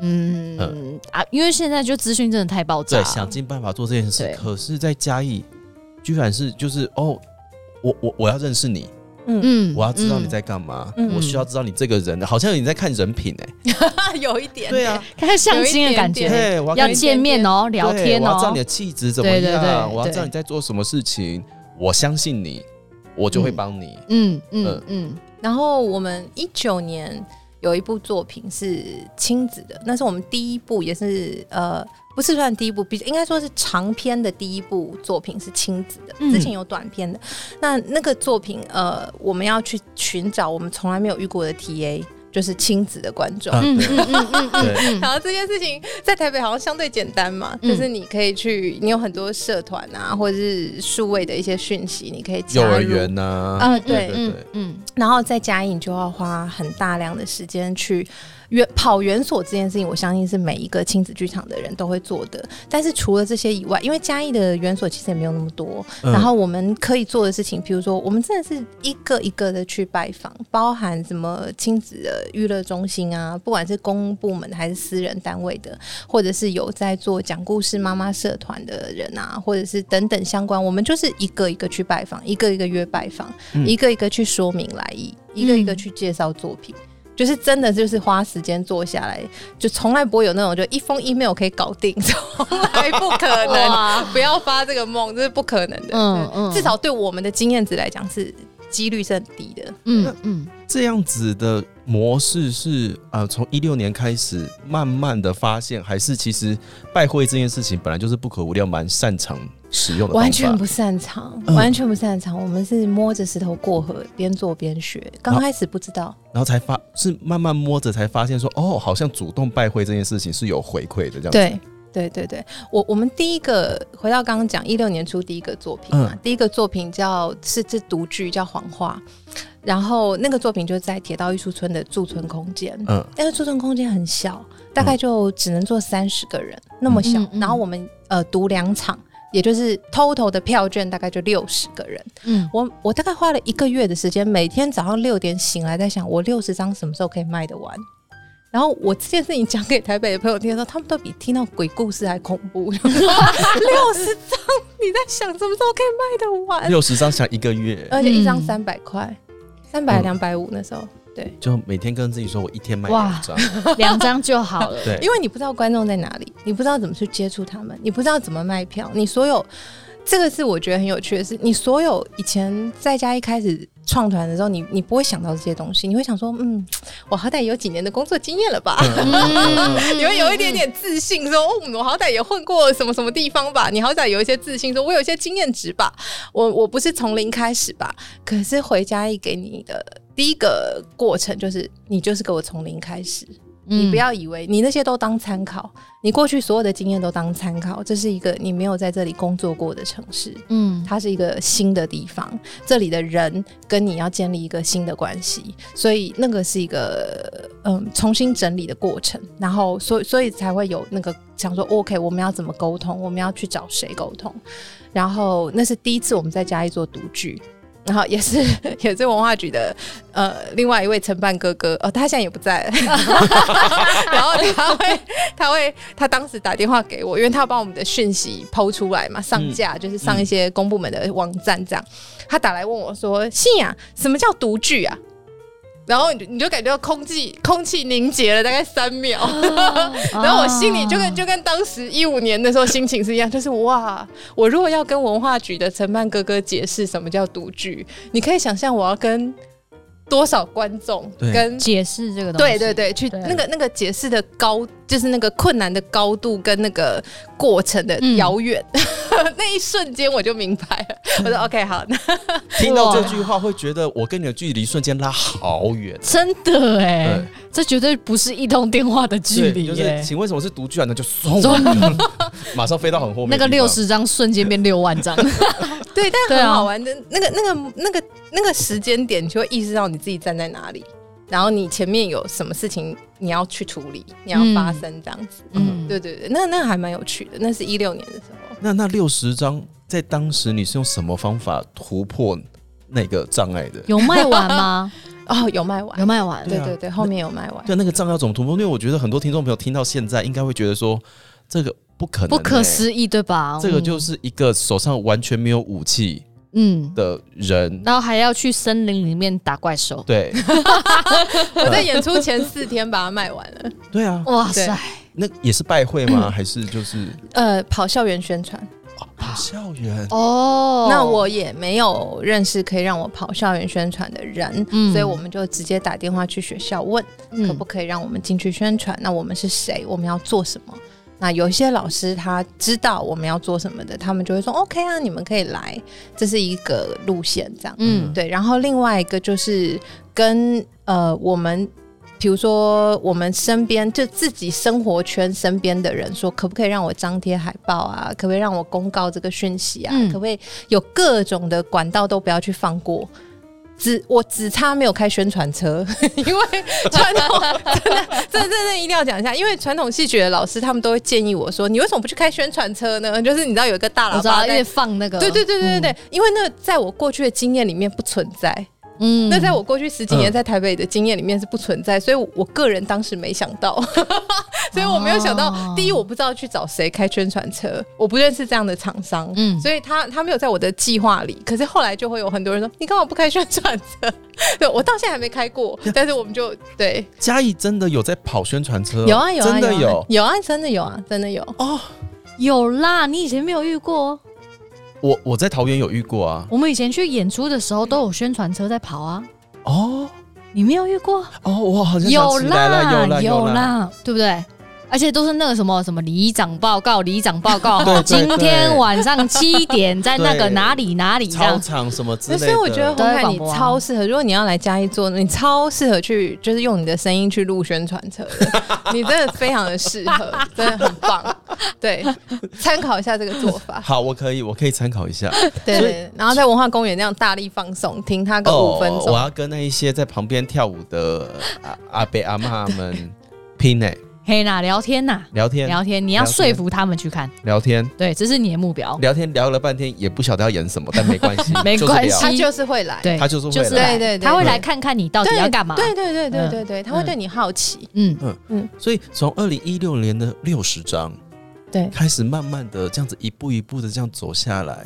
嗯啊，因为现在就资讯真的太爆炸对，了，想尽办法做这件事，可是，在嘉义，居然是就是哦，我我我要认识你，嗯。嗯。我要知道你嗯在干嘛，嗯。我需要知道你这个人，好像你在看人品哎、有一点。对啊，看相亲的感觉，对，我看要见面哦，聊天哦。我要知道你的，气质怎么样，我要知道你在做什么事情，我相信你，我就会帮你。嗯嗯嗯。嗯，然后我们一九年有一部作品是亲子的，那是我们第一部，也是呃，不是算第一部，比应该说是长篇的第一部作品是亲子的。嗯。之前有短篇的，那那个作品呃，我们要去寻找我们从来没有遇过的 TA，就是亲子的观众。啊对。嗯嗯嗯嗯嗯对。嗯，然后这件事情在台北好像相对简单嘛，嗯。就是你可以去，你有很多社团啊，或者是数位的一些讯息，你可以加入。幼儿园呐、啊，对，对。嗯嗯。然后在嘉义，你就要花很大量的时间去园跑园所这件事情，我相信是每一个亲子剧场的人都会做的。但是除了这些以外，因为嘉义的园所其实也没有那么多，嗯然后我们可以做的事情，比如说我们真的是一个一个的去拜访，包含什么亲子的娱乐中心啊，不管是公部门还是私人单位的，或者是有在做讲故事妈妈社团的人啊，或者是等等相关，我们就是一个一个去拜访，一个一个约拜访，嗯一个一个去说明来意，一个一个去介绍作品。就是真的，就是花时间做下来，就从来不会有那种就一封 email 可以搞定，从来不可能。不要发这个梦，这是不可能的。嗯嗯嗯至少对我们的经验值来讲，是几率是很低的。嗯嗯，这样子的模式是呃，从一六年开始慢慢的发现，还是其实拜会这件事情本来就是不可无料，蛮擅长使用的完全不擅长，嗯完全不擅长。我们是摸着石头过河，边做边学。刚开始不知道，然后才发是慢慢摸着才发现说，哦，好像主动拜会这件事情是有回馈的这样子。对。对对对，我我们第一个回到刚刚讲一六年初第一个作品嘛，嗯第一个作品叫是这独剧叫《谎话》，然后那个作品就是在铁道艺术村的驻村空间，嗯但是驻村空间很小，大概就只能坐三十个人，那么小。然后我们呃读两场，也就是 total 的票券大概就六十个人。嗯，我我大概花了一个月的时间，每天早上六点醒来，在想我六十张什么时候可以卖得完。然后我这件事情讲给台北的朋友听的时候，他们都比听到鬼故事还恐怖。六十张，你在想什么时候可以卖得完？六十张想一个月，而且一张嗯三百块，三百嗯两百五那时候。对，就每天跟自己说我一天卖两张，两张就好了。对，因为你不知道观众在哪里，你不知道怎么去接触他们，你不知道怎么卖票，你所有这个是我觉得很有趣的是，你所有以前在家一开始创团的时候，你你不会想到这些东西，你会想说，嗯，我好歹有几年的工作经验了吧。嗯 你会有一点点自信，说：“哦，我好歹也混过什么什么地方吧？你好歹有一些自信，说我有一些经验值吧？我我不是从零开始吧？可是回家一给你的第一个过程就是，你就是给我从零开始。嗯你不要以为你那些都当参考，你过去所有的经验都当参考，这是一个你没有在这里工作过的城市。嗯它是一个新的地方，这里的人跟你要建立一个新的关系，所以那个是一个嗯重新整理的过程，然后所以所以才会有那个想说 OK，我们要怎么沟通，我们要去找谁沟通，然后那是第一次我们在嘉义做独剧。然后也是 也是文化局的呃另外一位承办哥哥哦，他现在也不在了，然后他会他会他当时打电话给我，因为他要把我们的讯息抛出来嘛，上架、就是上一些公部门的网站这样。他打来问我说：“信雅，什么叫独剧啊？”然后你就你就感觉到空气空气凝结了大概三秒，然后我心里就跟就跟当时一五年的时候心情是一样，就是哇，我如果要跟文化局的承办哥哥解释什么叫独剧，你可以想象我要跟多少观众跟解释这个东西，对对对，去那个那个解释的高，就是那个困难的高度跟那个过程的嗯。遥远，那一瞬间我就明白了。我说 OK，好，那 听到这句话会觉得我跟你的距离瞬间拉好远。真的哎对，这绝对不是一通电话的距离，就是。请问什么是独居啊？那就送，马上飞到很后面那个。六十张瞬间变六万张，对，但啊很好玩的，那个那个那个那个时间点，你就会意识到你自己站在哪里，然后你前面有什么事情你要去处理，你要发生这样子。嗯，对对对，那那还蛮有趣的，那是一六年的时候。那那六十张在当时你是用什么方法突破那个障碍的？有卖完吗？哦，有卖完有，卖完，啊对对对，后面有卖完。对，那个障碍要怎么突破？因为我觉得很多听众朋友听到现在，应该会觉得说这个不可能、不可欸思议，对吧？这个就是一个手上完全没有武器嗯，的人，然后还要去森林里面打怪兽，对 我在演出前四天把它卖完了。对啊，哇塞，那也是拜会吗？还是就是呃，跑校园宣传，哦跑校园？哦，那我也没有认识可以让我跑校园宣传的人，嗯所以我们就直接打电话去学校问，可不可以让我们进去宣传？那我们是谁？我们要做什么？那有一些老师他知道我们要做什么的，他们就会说 OK 啊，你们可以来，这是一个路线这样。嗯对，然后另外一个就是跟呃我们。比如说，我们身边就自己生活圈身边的人说，可不可以让我张贴海报啊？可不可以让我公告这个讯息啊？嗯可不可以有各种的管道都不要去放过？只我只差没有开宣传车，因为 传统真的真的真的一定要讲一下，因为传统戏曲的老师他们都会建议我说，你为什么不去开宣传车呢？就是你知道有一个大喇叭在放那个，对对对对对对，因为那在我过去的经验里面不存在，嗯那在我过去十几年嗯在台北的经验里面是不存在，所以我个人当时没想到，所以我没有想到，哦第一我不知道去找谁开宣传车，我不认识这样的厂商，嗯所以他他没有在我的计划里。可是后来就会有很多人说，你干嘛不开宣传车？对我到现在还没开过，但是我们就对嘉义真的有在跑宣传车哦？有啊有啊真的有啊有啊真的有啊真的有。哦。有啦，你以前没有遇过？我我在桃园有遇过啊。我们以前去演出的时候都有宣传车在跑啊，哦你没有遇过？哦，我好像有啦，有。啦，对不对？而且都是那个什么什么里长报告，里长报告，对对今天晚上七点在那个哪里哪里这操样。场什么之类的，所以我觉得都红海你超适合，如果你要来嘉义做，你超适合去，就是用你的声音去录宣传车的，你真的非常的适合，真的很棒。对，参考一下这个做法。好，我可以，我可以参考一下。对然后在文化公园那样大力放送，听他个五分哦，我。要跟那一些在旁边跳舞的阿阿伯阿妈们拼呢，嘿啦，聊天呐，聊天。聊天，你要说服他们去看，聊天。对，这是你的目标。聊天聊了半天，也不晓得要演什么，但没 关系，没关系。他就是会来，对，他就是会来。来。对对对。他会来看看你到底对要干嘛。对对对对嗯对对，他会对你好奇。嗯。嗯。嗯，所以从二零一六年的六十章对，开始，慢慢的这样子一步一步的这样走下来，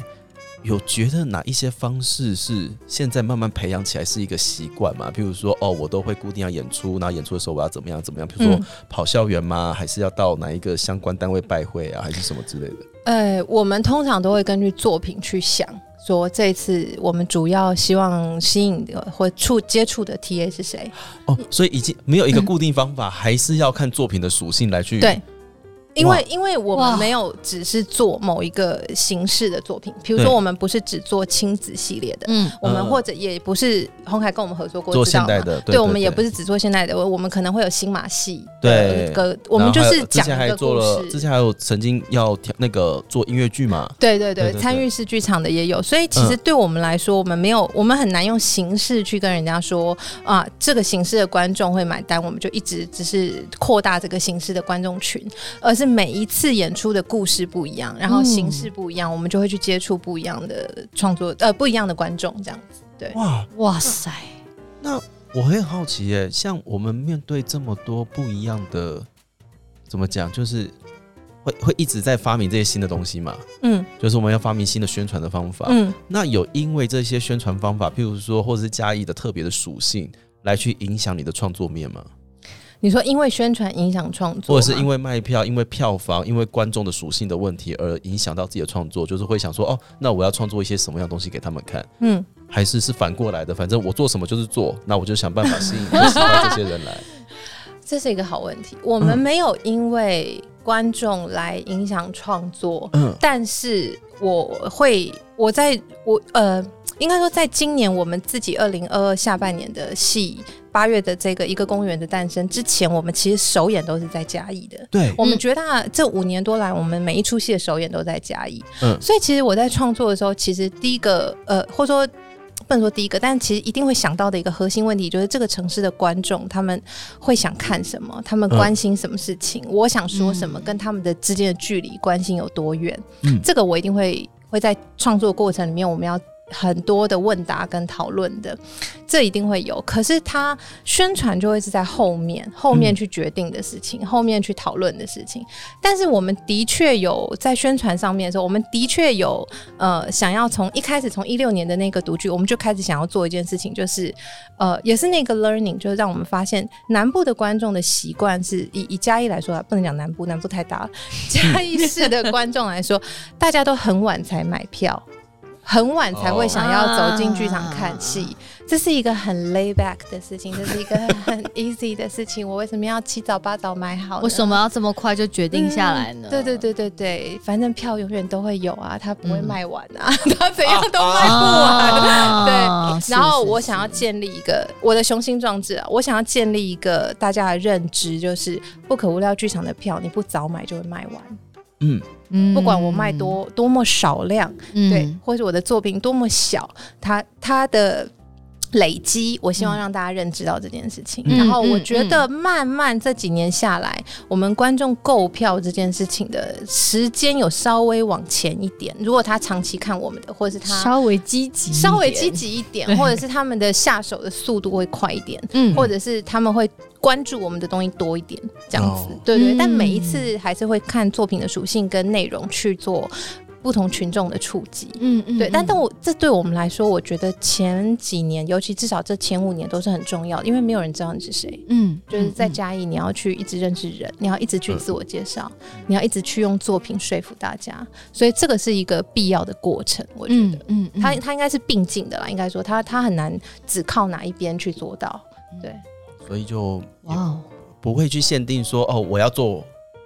有觉得哪一些方式是现在慢慢培养起来是一个习惯吗？譬如说，哦，我都会固定要演出，然后演出的时候我要怎么样怎么样？比如说嗯跑校园吗？还是要到哪一个相关单位拜会啊？还是什么之类的？呃，我们通常都会根据作品去想，说这一次我们主要希望吸引的或触接触的 TA 是谁。哦，所以已经没有一个固定方法，还是要看作品的属性来去。对，因为因为我们没有只是做某一个形式的作品，比如说我们不是只做亲子系列的，嗯，我们嗯或者也不是红海跟我们合作过做现代的，对我们也不是。只做现代的，我我们可能会有新马戏对。我们就是讲一个故做了，之。前还有曾经要调那个做音乐剧嘛，对对对，对对。参与式剧场的也有，所以其实嗯。对我们来说，我们没有，我们很难用形式去跟人家说啊，这个形式的观众会买单，我们就一直只是扩大这个形式的观众群，而是每一次演出的故事不一样，然后形式不一样，我们就会去接触不一样的创作，呃，不一样的观众这样子。对，哇，哇塞，那我很好奇耶，像我们面对这么多不一样的，怎么讲，就是会会一直在发明这些新的东西嘛？嗯就是我们要发明新的宣传的方法。嗯，那有因为这些宣传方法，譬如说，或者是加一的特别的属性，来去影响你的创作面吗？你说因为宣传影响创作，或者是因为卖票、因为票房、因为观众的属性的问题而影响到自己的创作，就是会想说，哦，那我要创作一些什么样的东西给他们看？嗯。还是是反过来的，反正我做什么就是做，那我就想办法吸引最喜欢这些人来。这是一个好问题。我们没有因为观众来影响创作，嗯但是我会我在我呃，应该说在今年我们自己二零二二下半年的戏。八月的这个一个公园的诞生之前，我们其实首演都是在嘉义的。对，我们觉得啊这五年多来，我们每一出戏的首演都在嘉义。嗯所以其实我在创作的时候，其实第一个呃，或者说不能说第一个，但其实一定会想到的一个核心问题，就是这个城市的观众他们会想看什么，他们嗯关心什么事情，我想说什么，跟他们的之间的距离关心有多远，嗯这个我一定会会在创作过程里面，我们要。很多的问答跟讨论的，这一定会有。可是它宣传就会是在后面，后面嗯去决定的事情，后面去讨论的事情。但是我们的确有在宣传上面的时候，我们的确有呃想要从一开始从一六年的那个独剧，我们就开始想要做一件事情，就是呃也是那个 learning，就是让我们发现南部的观众的习惯是以以嘉义来说啊，不能讲南部，南部太大了。嘉义市的观众来说，大家都很晚才买票。很晚才会想要走进剧场看戏，这是一个很 lay back 的事情，这是一个很 easy 的事情。我为什么要七早八早买好呢？为什么要这么快就决定下来呢？嗯对对对对对，反正票永远都会有啊，它不会嗯卖完啊，它怎样都卖不完。啊对，是然后我想要建立一个我的雄心壮志啊，我想要建立一个大家的认知，就是不可无料剧场的票，你不早买就会卖完，嗯，嗯。不管我卖多多么少量，嗯。对，或者我的作品多么小，它它的累积，我希望让大家认知到这件事情。嗯然后我觉得慢慢这几年下来，我们观众购票这件事情的时间有稍微往前一点。如果他长期看我们的，或者是他稍微积极，稍微积极一点，或者是他们的下手的速度会快一点，嗯。或者是他们会关注我们的东西多一点，这样子，哦。对对。嗯但每一次还是会看作品的属性跟内容去做不同群众的触及。嗯嗯对，但但我这对我们来说，我觉得前几年，尤其至少这前五年都是很重要的，因为没有人知道你是谁。嗯就是在嘉义，你要去一直认识人，你要一直去自我介绍，你要一直去用作品说服大家，所以这个是一个必要的过程。我觉得，嗯嗯它它应该是并进的啦，应该说他他很难只靠哪一边去做到。对，所以就哇哦，不会去限定说哦，我要做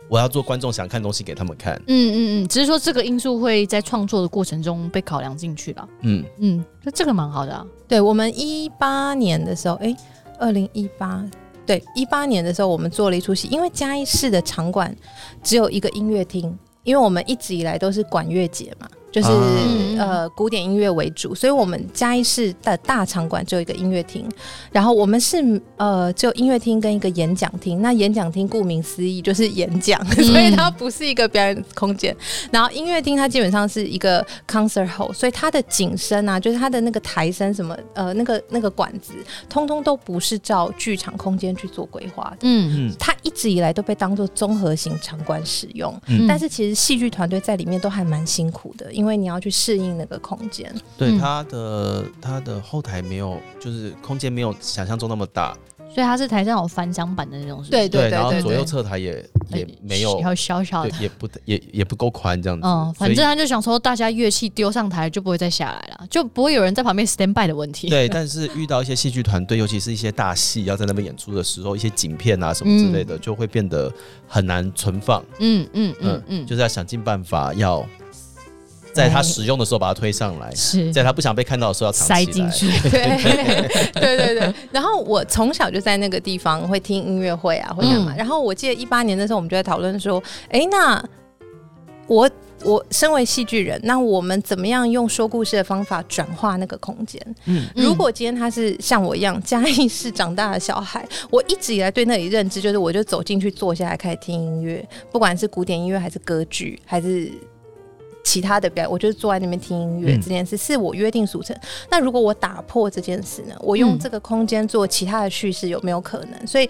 我要做观众想看东西给他们看。嗯嗯嗯，只是说这个因素会在创作的过程中被考量进去了。嗯，嗯，那这个蛮好的啊。对我们一八年的时候，哎，二零一八。对，一八年的时候，我们做了一出戏，因为嘉义市的场馆只有一个音乐厅，因为我们一直以来都是管乐节嘛，就是、嗯呃古典音乐为主，所以我们嘉义市的大场馆只有一个音乐厅，然后我们是呃只有音乐厅跟一个演讲厅。那演讲厅顾名思义就是演讲，所以它不是一个表演空间。然后音乐厅它基本上是一个 concert hall，所以它的景深啊，就是它的那个台声什么呃那个那个管子，通通都不是照剧场空间去做规划的。嗯嗯它一直以来都被当做综合型场馆使用，嗯但是其实戏剧团队在里面都还蛮辛苦的，因为你要去适应那个空间。对，嗯它的它的后台没有，就是空间没有想象中那么大，所以它是台上有翻箱版的那种，是不是对对然后对左右侧台也也没有，要小小的，。也不也也不够宽这样子。嗯，反正他就想说，大家乐器丢上台就不会再下来了，就不会有人在旁边 stand by 的问题。对，但是遇到一些戏剧团队，尤其是一些大戏要在那边演出的时候，一些景片啊什么之类的，就会变得很难存放。嗯嗯嗯嗯嗯，就是要想尽办法要在他使用的时候把它推上来，是在他不想被看到的时候要。塞进去。对对对对。然后我从小就在那个地方会听音乐会啊，会干嘛？嗯然后我记得一八年的时候，我们就在讨论说，哎，那我。我身为戏剧人，那我们怎么样用说故事的方法转化那个空间？嗯如果今天他是像我一样嘉义市长大的小孩，我一直以来对那里认知就是，我就走进去坐下来开始听音乐，不管是古典音乐还是歌剧还是。其他的表演，我就是坐在那边听音乐、嗯这件事，是我约定俗成。那如果我打破这件事呢？我用嗯这个空间做其他的叙事，有没有可能？所以，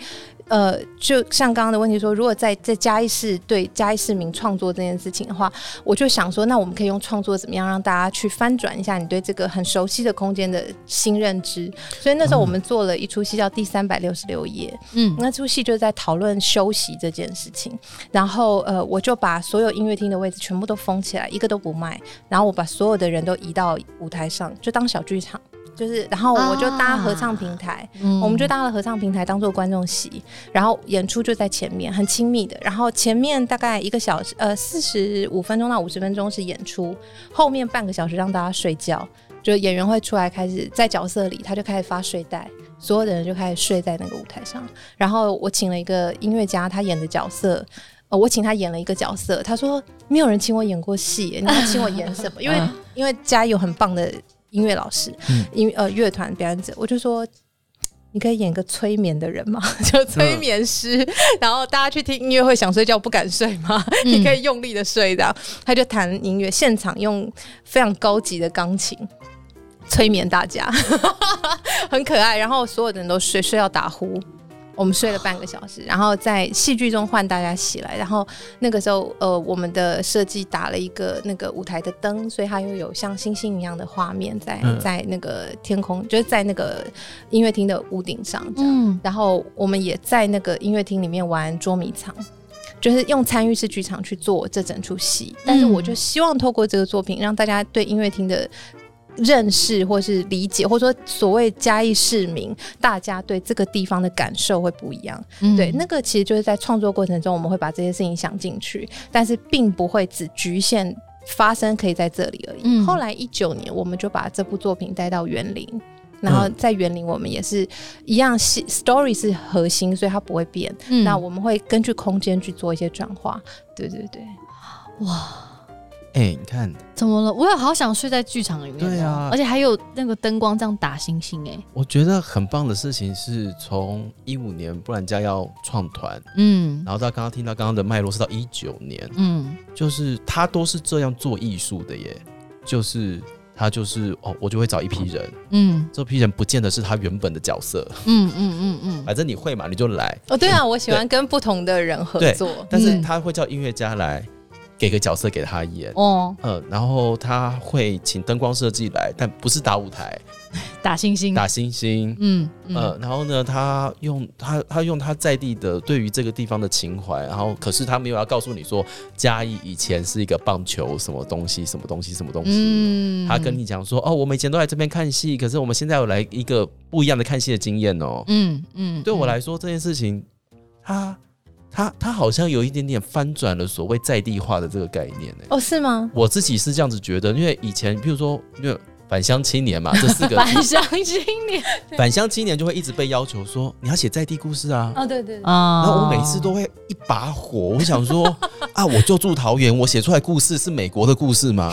呃，就像刚刚的问题说，如果在在嘉义市对嘉义市民创作这件事情的话，我就想说，那我们可以用创作怎么样让大家去翻转一下你对这个很熟悉的空间的新认知。所以那时候我们做了一出戏叫《第三百六十六页》，嗯那出戏就是在讨论休息这件事情。然后呃，我就把所有音乐厅的位置全部都封起来，一个都不卖。然后我把所有的人都移到舞台上，就当小剧场。就是，然后我就搭合唱平台，嗯我们就搭了合唱平台当做观众席，然后演出就在前面，很亲密的。然后前面大概一个小时，呃，四十五分钟到五十分钟是演出，后面半个小时让大家睡觉。就演员会出来开始在角色里，他就开始发睡袋，所有的人就开始睡在那个舞台上。然后我请了一个音乐家，他演的角色。呃，我请他演了一个角色，他说没有人请我演过戏，你要请我演什么？因为因为家有很棒的音乐老师，音呃乐团表演者，我就说你可以演个催眠的人吗？就催眠师，然后大家去听音乐会想睡觉不敢睡吗？你可以用力的睡的。他就弹音乐，现场用非常高级的钢琴催眠大家，很可爱。然后所有的人都睡，睡到打呼。我们睡了半个小时，然后在戏剧中换大家起来，然后那个时候，呃，我们的设计打了一个那个舞台的灯，所以它又有像星星一样的画面在、嗯在那个天空，就是在那个音乐厅的屋顶上这样。嗯然后我们也在那个音乐厅里面玩捉迷藏。就是用参与式剧场去做这整出戏，但是我就希望透过这个作品，让大家对音乐厅的认识或是理解，或者说所谓嘉义市民，大家对这个地方的感受会不一样。嗯对，那个其实就是在创作过程中，我们会把这些事情想进去，但是并不会只局限发生可以在这里而已。嗯后来一九年，我们就把这部作品带到园林。然后在园林，我们也是一样是，story 是核心，所以它不会变。嗯那我们会根据空间去做一些转化。对对对，哎、你看，怎么了？我也好想睡在剧场里面、哦。对啊。而且还有那个灯光这样打星星、哎，我觉得很棒的事情是从一五年布兰家要创团，嗯。然后到刚刚听到刚刚的脉络是到一九年，嗯。就是他都是这样做艺术的耶，就是他就是哦，我就会找一批人，嗯。这批人不见得是他原本的角色，嗯嗯嗯嗯，反正你会嘛，你就来，哦，对啊，我喜欢跟不同的人合作。但是嗯。他会叫音乐家来给个角色给他演。哦，嗯，然后他会请灯光设计来，但不是打舞台，打星星，打星星。嗯嗯。呃，然后呢，他用他他用他在地的对于这个地方的情怀，然后可是他没有要告诉你说嘉义以前是一个棒球什么东西什么东西什么东西，嗯。他跟你讲说哦，我们以前都来这边看戏，可是我们现在有来一个不一样的看戏的经验哦。嗯嗯，对我来说这件事情，他他他好像有一点点翻转了所谓在地化的这个概念呢。哦，是吗？我自己是这样子觉得，因为以前譬如说，因为返乡青年嘛，这四个返乡青年 返乡青年就会一直被要求说你要写在地故事啊。哦，对对对，啊然后我每次都会一把火，我想说 啊，我就住桃园，我写出来故事是美国的故事吗？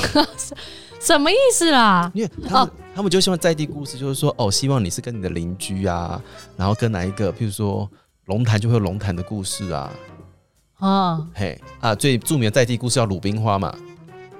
什么意思啦？因为他们、他们就希望在地故事，就是说哦，希望你是跟你的邻居啊，然后跟哪一个，譬如说龙潭就会有龙潭的故事啊，啊嘿啊，最著名的在地故事叫鲁冰花嘛，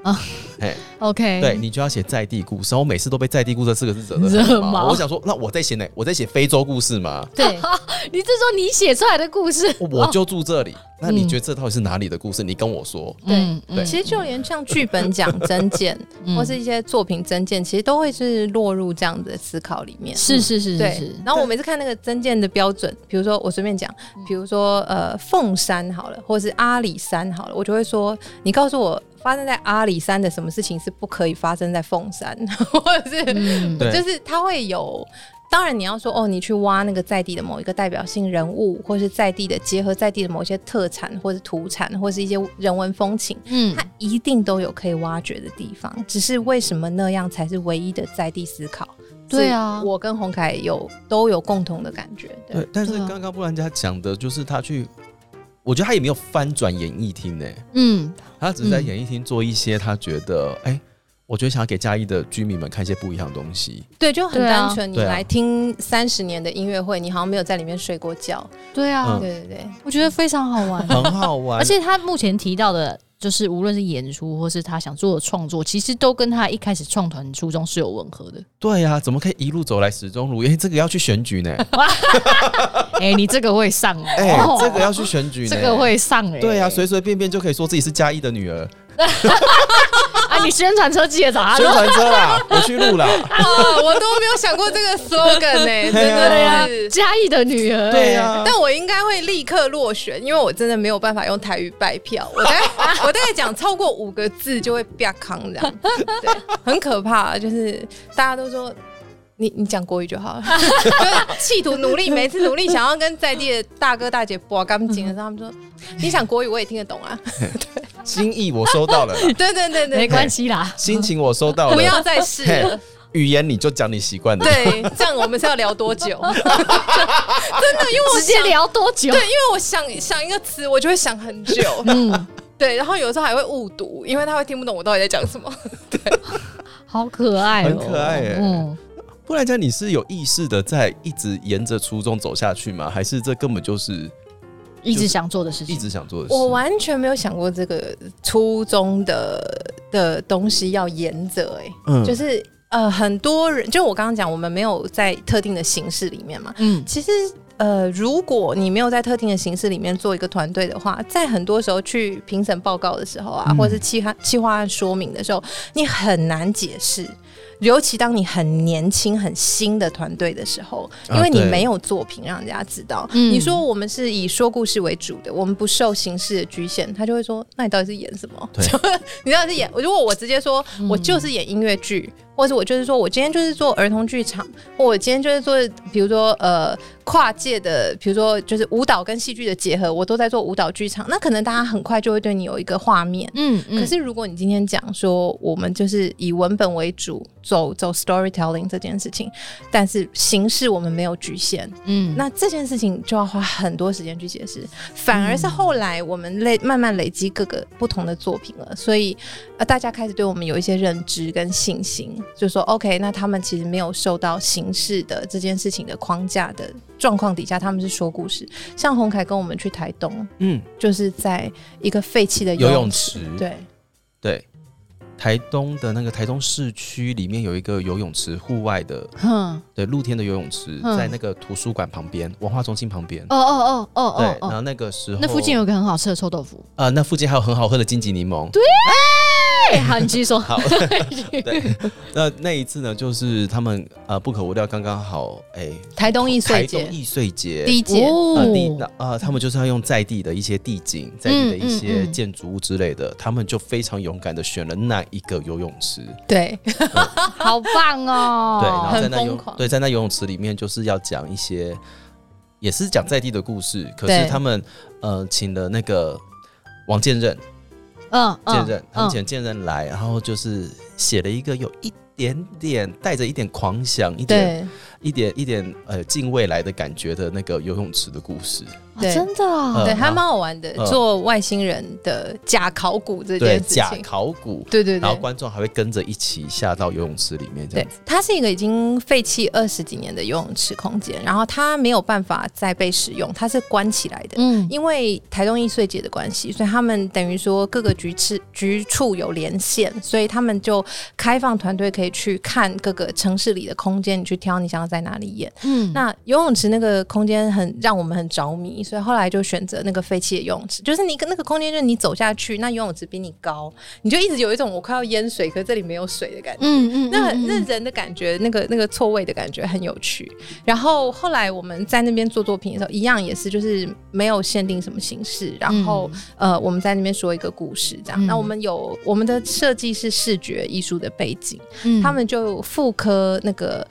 啊嘿，，OK，对你就要写在地故事。我每次都被在地故事这四个字惹得毛。毛我想说，那我在写哪？我在写非洲故事吗？对，你是说你写出来的故事？我就住这里，那你嗯觉得这到底是哪里的故事？你跟我说。对对其实就连像剧本奖征件，嗯或是一些作品真见，其实都会是落入这样子的思考里面。是是是是对，，然后我每次看那个增建的标准，比如说我随便讲，比如说呃凤山好了，或者是阿里山好了，我就会说，你告诉我发生在阿里山的什么事情是不可以发生在凤山，或者是、就是它会有。当然，你要说哦，你去挖那个在地的某一个代表性人物，或是在地的结合在地的某一些特产，或是土产，或是一些人文风情，嗯它一定都有可以挖掘的地方。只是为什么那样才是唯一的在地思考？对啊我跟洪凯有都有共同的感觉。对对，但是刚刚布兰家讲的就是他去，我觉得他也没有翻转演艺厅呢，嗯他只是在嗯演艺厅做一些他觉得，哎、我觉得想要给嘉义的居民们看一些不一样的东西。对，就很单纯。你来听三十年的音乐会，你好像没有在里面睡过觉。对啊嗯，对对对，我觉得非常好玩，很好玩，而且他目前提到的，就是无论是演出或是他想做的创作，其实都跟他一开始创团初衷是有吻合的。对呀、怎么可以一路走来始终如一？哎、这个要去选举呢，哎、你这个会上哦，哎、这个要去选举呢，这个会上哎、对呀、随随便便就可以说自己是嘉义的女儿，啊，你宣传车记得找他宣传车啦，我去录啦，哦，我都没有想过这个 slogan 呢、真的是。嘉义的女儿、对呀、但我应该会立刻落选，因为我真的没有办法用台语拜票。我大概 我大概讲超过五个字就会啪康这样，对，很可怕。就是大家都说你你讲国语就好了，就 是企图努力，每次努力想要跟在地的大哥大姐播干净的时候，他们说你想国语我也听得懂啊。对 心意我收到了啦，对对对对，没关系啦。心情我收到了，不要再试了。语言你就讲你习惯的，对，这样我们是要聊多久？真的，因为我直接想聊多久？对，因为我想想一个词，我就会想很久。嗯，对，然后有时候还会误读，因为他会听不懂我到底在讲什么。对好可爱、哦，很可爱耶嗯，不然讲你是有意识的在一直沿着初衷走下去吗？还是这根本就是一直想做的事情，一直想做的事？我完全没有想过这个初中的的东西要沿着，哎，嗯就是呃，很多人，就我刚刚讲，我们没有在特定的形式里面嘛。嗯其实，呃，如果你没有在特定的形式里面做一个团队的话，在很多时候去评审报告的时候啊，嗯或者是企划企划案说明的时候，你很难解释。尤其当你很年轻、很新的团队的时候，因为你没有作品让人家知道。嗯你说我们是以说故事为主的，我们不受形式的局限，他就会说：“那你到底是演什么？对 你到底是演？如果我直接说嗯我就是演音乐剧，或者我就是说我今天就是做儿童剧场，或我今天就是做，比如说呃跨界的，比如说就是舞蹈跟戏剧的结合，我都在做舞蹈剧场，那可能大家很快就会对你有一个画面。嗯嗯，可是如果你今天讲说我们就是以文本为主走走 storytelling 这件事情，但是形式我们没有局限。嗯，那这件事情就要花很多时间去解释，反而是后来我们累慢慢累积各个不同的作品了，所以呃大家开始对我们有一些认知跟信心，就说 OK，那他们其实没有受到形式的这件事情的框架的状况底下，他们是说故事。像洪凯跟我们去台东，嗯，就是在一个废弃的游泳泳池，对对，台东的那个台东市区里面有一个游泳池，户外的，哼，对，露天的游泳池，嗯在那个图书馆旁边，文化中心旁边。哦哦哦哦对哦，哦，然后那个时候，那附近有个很好吃的臭豆腐。呃，那附近还有很好喝的金桔柠檬。对，好，你继续。说。好，对，那那一次呢，就是他们呃不可无料，刚刚好，哎，台东易碎台节。东易碎节，第一届，呃地那呃，他们就是要用在地的一些地景、在地的一嗯些嗯建筑物之类的，他们就非常勇敢的选了那一个游泳池，对，好棒哦！对，然后在那游对在那游泳池里面就是要讲一些，也是讲在地的故事，可是他们呃请了那个王建任，嗯，嗯建任，他们嗯。请建任来，然后就是写了一个有一点点带着一点狂想，一点对，一点一点呃近未来的感觉的那个游泳池的故事。对啊真的啊呃对，还蛮好玩的，嗯做外星人的假考古这，件事假情。考古，对对对，然后观众还会跟着一起下到游泳池里面，对。，它是一个已经废弃二十几年的游泳池空间，然后它没有办法再被使用，它是关起来的。嗯因为台东易碎节的关系，所以他们等于说各个局次局处有连线，所以他们就开放团队可以去看各个城市里的空间，你去挑你想要在哪里演。嗯，那游泳池那个空间很让我们很着迷，所以后来就选择那个废弃的游泳池，就是你那个空间，就是你走下去，那游泳池比你高，你就一直有一种我快要淹水，可是这里没有水的感觉。嗯嗯，那嗯那人的感觉，那个那个错位的感觉很有趣。然后后来我们在那边做作品的时候，一样也是就是没有限定什么形式，然后、呃我们在那边说一个故事这样。嗯那我们有我们的设计是视觉艺术的背景，嗯他们就复刻那个。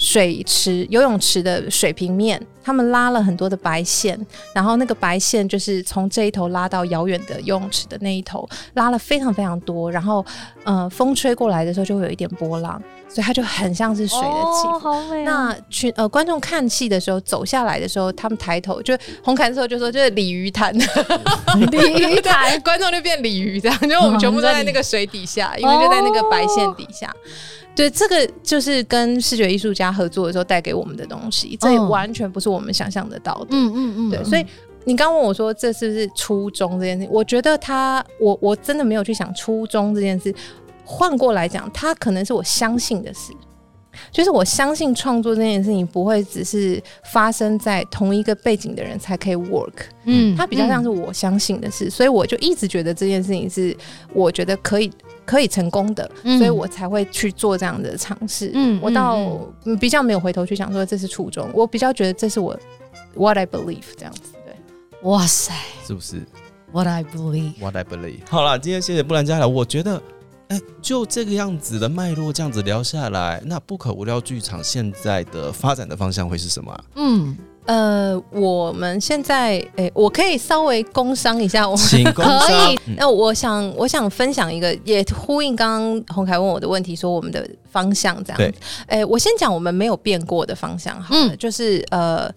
水池游泳池的水平面，他们拉了很多的白线，然后那个白线就是从这一头拉到遥远的游泳池的那一头，拉了非常非常多，然后呃风吹过来的时候就会有一点波浪，所以它就很像是水的起伏。哦好美啊。那群呃观众看戏的时候走下来的时候，他们抬头就红毯的时候就说就是鲤鱼潭，鲤鱼潭，观众就变鲤鱼这样，就我们全部都在那个水底下，因为就在那个白线底下。对，这个就是跟视觉艺术家合作的时候带给我们的东西，这也嗯完全不是我们想象得到的。嗯嗯嗯，对，所以你刚问我说这是不是初衷这件事情，我觉得他，我我真的没有去想初衷这件事。换过来讲，他可能是我相信的事，就是我相信创作这件事情不会只是发生在同一个背景的人才可以 work，嗯它比较像是我相信的事，所以我就一直觉得这件事情是我觉得可以可以成功的，嗯所以我才会去做这样的尝试。嗯我倒比较没有回头去想说这是初衷，我比较觉得这是我 what I believe 这样子。对，哇塞是不是，What I believe，？What I believe。好了，今天谢谢布兰加来，我觉得。哎，就这个样子的脉络，这样子聊下来，那不可无聊剧场现在的发展的方向会是什么、啊？嗯，呃，我们现在诶、我可以稍微工商一下我可以嗯那我想，我想分享一个，也呼应刚刚洪凯问我的问题，说我们的方向这样对子。诶、我先讲我们没有变过的方向好了，嗯就是呃。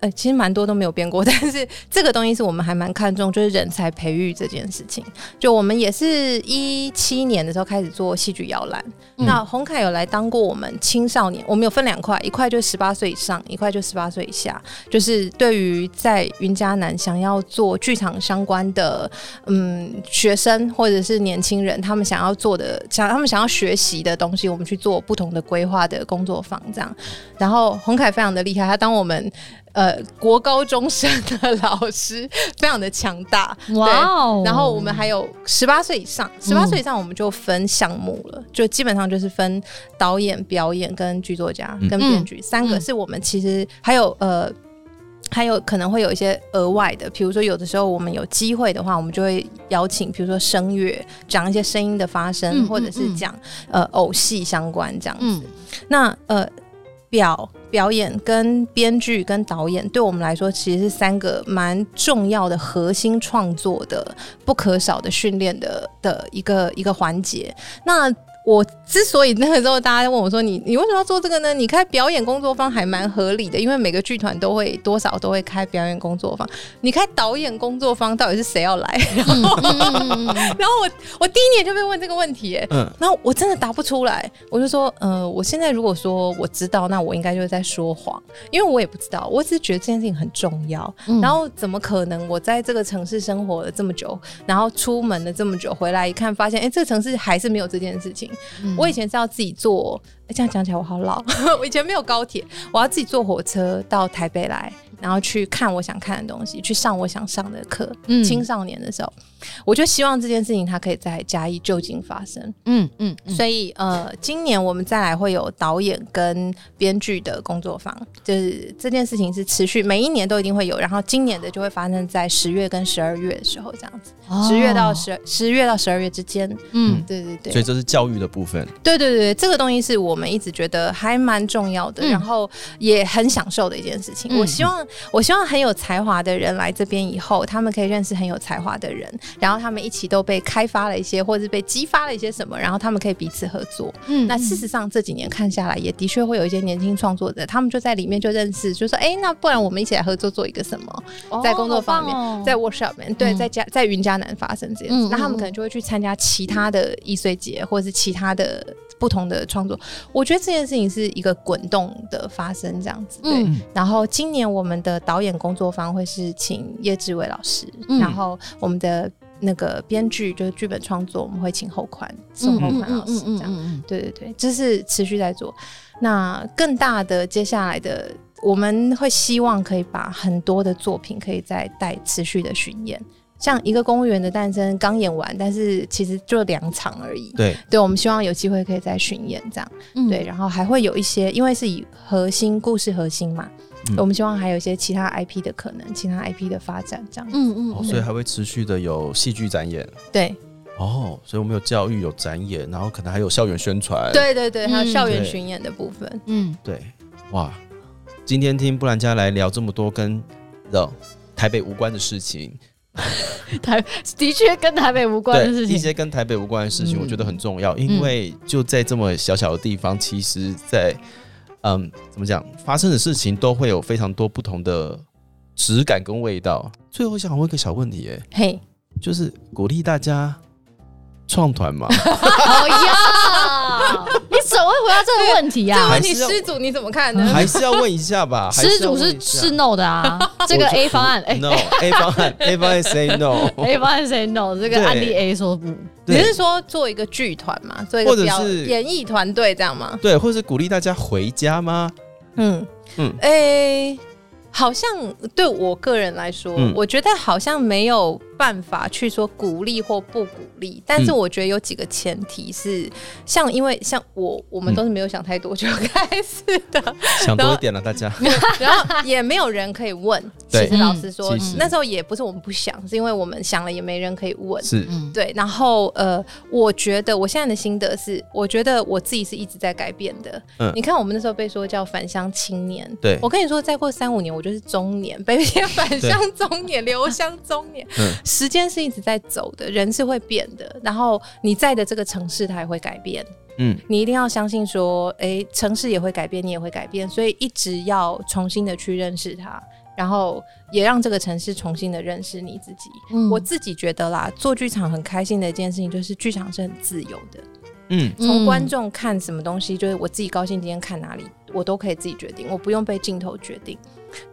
呃，其实蛮多都没有变过，但是这个东西是我们还蛮看重，就是人才培育这件事情。就我们也是一七年的时候开始做戏剧摇篮，嗯那洪凯有来当过我们青少年，我们有分两块，一块就十八岁以上，一块就十八岁以下。就是对于在云嘉南想要做剧场相关的嗯学生或者是年轻人，他们想要做的想他们想要学习的东西，我们去做不同的规划的工作坊这样。然后洪凯非常的厉害，他当我们呃国高中生的老师，非常的强大。哇哦，然后我们还有十八岁以上，十八岁以上我们就分项目了，就基本上就是分导演、表演跟剧作家嗯跟编剧、三个嗯是我们其实还有呃。还有可能会有一些额外的，比如说有的时候我们有机会的话，我们就会邀请，比如说声乐，讲一些声音的发生，嗯或者是讲呃偶戏相关这样子。嗯那呃表表演跟编剧跟导演，对我们来说其实是三个蛮重要的核心创作的不可少的训练的的一个一个环节。那我之所以那个时候大家问我说你你为什么要做这个呢？你开表演工作坊还蛮合理的，因为每个剧团都会多少都会开表演工作坊。你开导演工作坊，到底是谁要来？然后，然后我我第一年就被问这个问题，哎，嗯，然后我真的答不出来，我就说，呃，我现在如果说我知道，那我应该就是在说谎，因为我也不知道，我只是觉得这件事情很重要。然后怎么可能我在这个城市生活了这么久，然后出门了这么久，回来一看发现，哎，这个城市还是没有这件事情。我以前是要自己坐，这样讲起来我好老。我以前没有高铁，我要自己坐火车到台北来。然后去看我想看的东西，去上我想上的课。嗯，青少年的时候，我就希望这件事情它可以再加以就近发生。嗯嗯，所以呃，今年我们再来会有导演跟编剧的工作坊，就是这件事情是持续每一年都一定会有，然后今年的就会发生在十月跟十二月的时候这样子，十月到十十月到十二月之间。嗯，对对对。所以这是教育的部分。对对对，这个东西是我们一直觉得还蛮重要的，然后也很享受的一件事情。我希望。我希望很有才华的人来这边以后，他们可以认识很有才华的人，然后他们一起都被开发了一些，或者是被激发了一些什么，然后他们可以彼此合作。嗯，那事实上这几年看下来，也的确会有一些年轻创作者，他们就在里面就认识，就说：“哎，那不然我们一起来合作做一个什么？在工作方面，在 workshop 面对，在家在云嘉南发生这样子，那他们可能就会去参加其他的易碎节，或者是其他的。”不同的创作，我觉得这件事情是一个滚动的发生，这样子。对。然后今年我们的导演工作坊会是请叶志伟老师，然后我们的那个编剧就是剧本创作，我们会请后宽宋后宽老师这样。对对对，这是持续在做。那更大的接下来的，我们会希望可以把很多的作品可以再带持续的巡演。像一个公务员的诞生刚演完，但是其实就两场而已。对，对，我们希望有机会可以再巡演这样。对，然后还会有一些，因为是以核心故事核心嘛，我们希望还有一些其他 IP 的可能，其他 IP 的发展这样。嗯嗯，所以还会持续的有戏剧展演。对，哦，所以我们有教育有展演，然后可能还有校园宣传。对对对，还有校园巡演的部分。嗯，对，哇，今天听布兰佳来聊这么多跟的台北无关的事情。台的确跟台北无关的事情，一些跟台北无关的事情，我觉得很重要，因为就在这么小小的地方，其实，在嗯，怎么讲，发生的事情都会有非常多不同的质感跟味道。最后想问一个小问题，哎，嘿，就是鼓励大家创团嘛？好呀，你怎么会回答这个问题呀？这个问题失主你怎么看呢？还是要问一下吧。失主是是 no 的啊。这个 A 方案，no，A 方案，A 方案 say no，A 方案 say no，这个案例 A 说不。你是说做一个剧团嘛？做一个表演艺团队这样吗？对，或是鼓励大家回家吗？嗯嗯，哎，好像对我个人来说，我觉得好像没有。办法去说鼓励或不鼓励，但是我觉得有几个前提是，像因为像我我们都是没有想太多就开始的，想多一点了大家，然后也没有人可以问。其实老实说，那时候也不是我们不想，是因为我们想了也没人可以问。是，对。然后呃，我觉得我现在的心得是，我觉得我自己是一直在改变的。嗯，你看我们那时候被说叫返乡青年，对我跟你说，再过三五年我就是中年，被返乡中年、留乡中年。嗯。时间是一直在走的，人是会变的，然后你在的这个城市它也会改变，嗯，你一定要相信说，哎，城市也会改变，你也会改变，所以一直要重新的去认识它，然后也让这个城市重新的认识你自己。我自己觉得啦，做剧场很开心的一件事情就是剧场是很自由的，嗯，从观众看什么东西，就是我自己高兴今天看哪里，我都可以自己决定，我不用被镜头决定。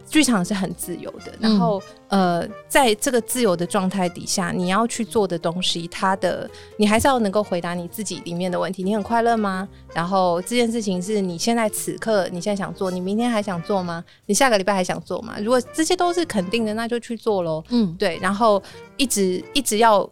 剧场是很自由的，然后呃，在这个自由的状态底下，你要去做的东西，它的你还是要能够回答你自己里面的问题。你很快乐吗？然后这件事情是你现在此刻你现在想做，你明天还想做吗？你下个礼拜还想做吗？如果这些都是肯定的，那就去做喽。嗯，对，然后一直一直要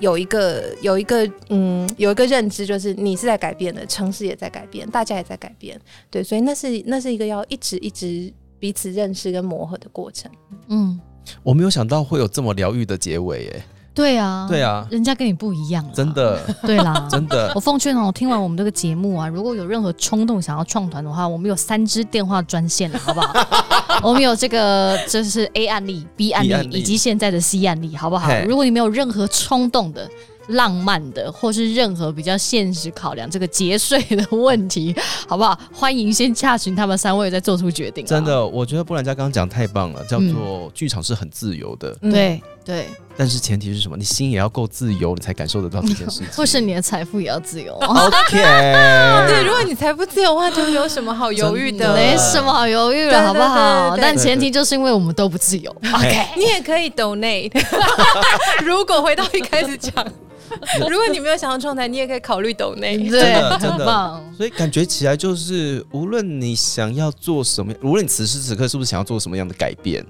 有一个有一个嗯有一个认知，就是你是在改变的，城市也在改变，大家也在改变。对，所以那是那是一个要一直一直。彼此认识跟磨合的过程，嗯，我没有想到会有这么疗愈的结尾，哎，对啊，对啊，人家跟你不一样，真的，对啦，真的。我奉劝哦，听完我们这个节目啊，如果有任何冲动想要创团的话，我们有三支电话专线好不好？我们有这个，这是 A 案例、B 案例以及现在的 C 案例，好不好？如果你没有任何冲动的。浪漫的，或是任何比较现实考量这个节税的问题，好不好？欢迎先洽询他们三位再做出决定啊。真的，我觉得布兰佳刚刚讲得太棒了，叫做剧场是很自由的，嗯对对，但是前提是什么？你心也要够自由，你才感受得到这件事情。或是你的财富也要自由。OK，对，如果你财富自由的话，就没有什么好犹豫的。的没什么好犹豫对了，好不好？但前提就是因为我们都不自由。OK，你也可以 donate。如果回到一开始讲，如果你没有想要创台，你也可以考虑。对，的真的很棒。所以感觉起来就是，无论你想要做什么，无论你此时此刻是不是想要做什么样的改变，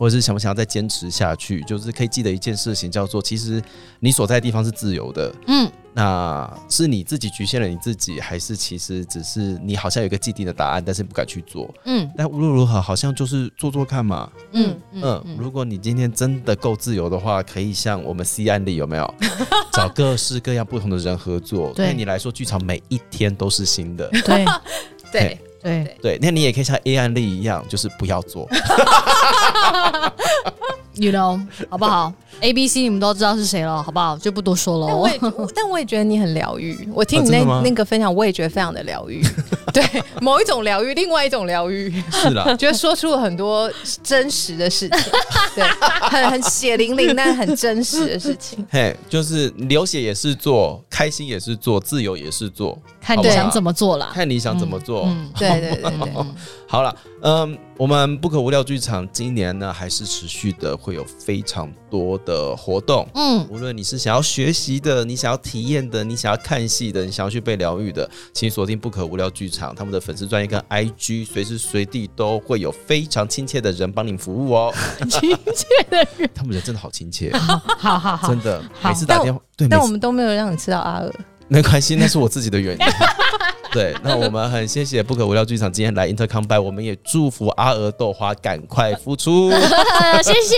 或者是想不想要再坚持下去，就是可以记得一件事情，叫做其实你所在的地方是自由的。嗯，那是你自己局限了你自己，还是其实只是你好像有一个既定的答案，但是不敢去做？嗯但无论如何，好像就是做做看嘛。嗯嗯，如果你今天真的够自由的话，可以像我们 C 案例有没有 找各式各样不同的人合作？对对你来说，剧场每一天都是新的。对对，对，对，那你也可以像 A 案例一样，就是不要做。You know，好不好？A、B、C 你们都知道是谁了，好不好？就不多说了。但我也，但我也觉得你很疗愈。我听你那、那个分享，我也觉得非常的疗愈。对，某一种疗愈，另外一种疗愈，是啦，觉得说出了很多真实的事情，对，很很血淋淋但很真实的事情。嘿，就是流血也是做，开心也是做，自由也是做，看你想怎么做啦。看你想怎么做。嗯，对对对对，好了，嗯，我们不可无聊剧场今年呢还是持续的会有非常多的活动。嗯，无论你是想要学习的，你想要体验的，你想要看戏的，你想要去被疗愈的，请锁定不可无聊剧场，他们的粉丝专业跟 IG 随时随地都会有非常亲切的人帮你服务哦。亲切的人，他们人真的好亲切，好好好，真的，每次打电话，对，但我们都没有让你吃到阿尔。没关系，那是我自己的原因。对，那我们很谢谢不可无聊剧场今天来 Intercom by，我们也祝福阿娥豆花赶快复出。谢谢，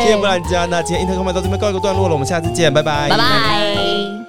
谢谢布兰家，那今天 Intercom by 到这边告一个段落了，我们下次见，拜拜，拜拜。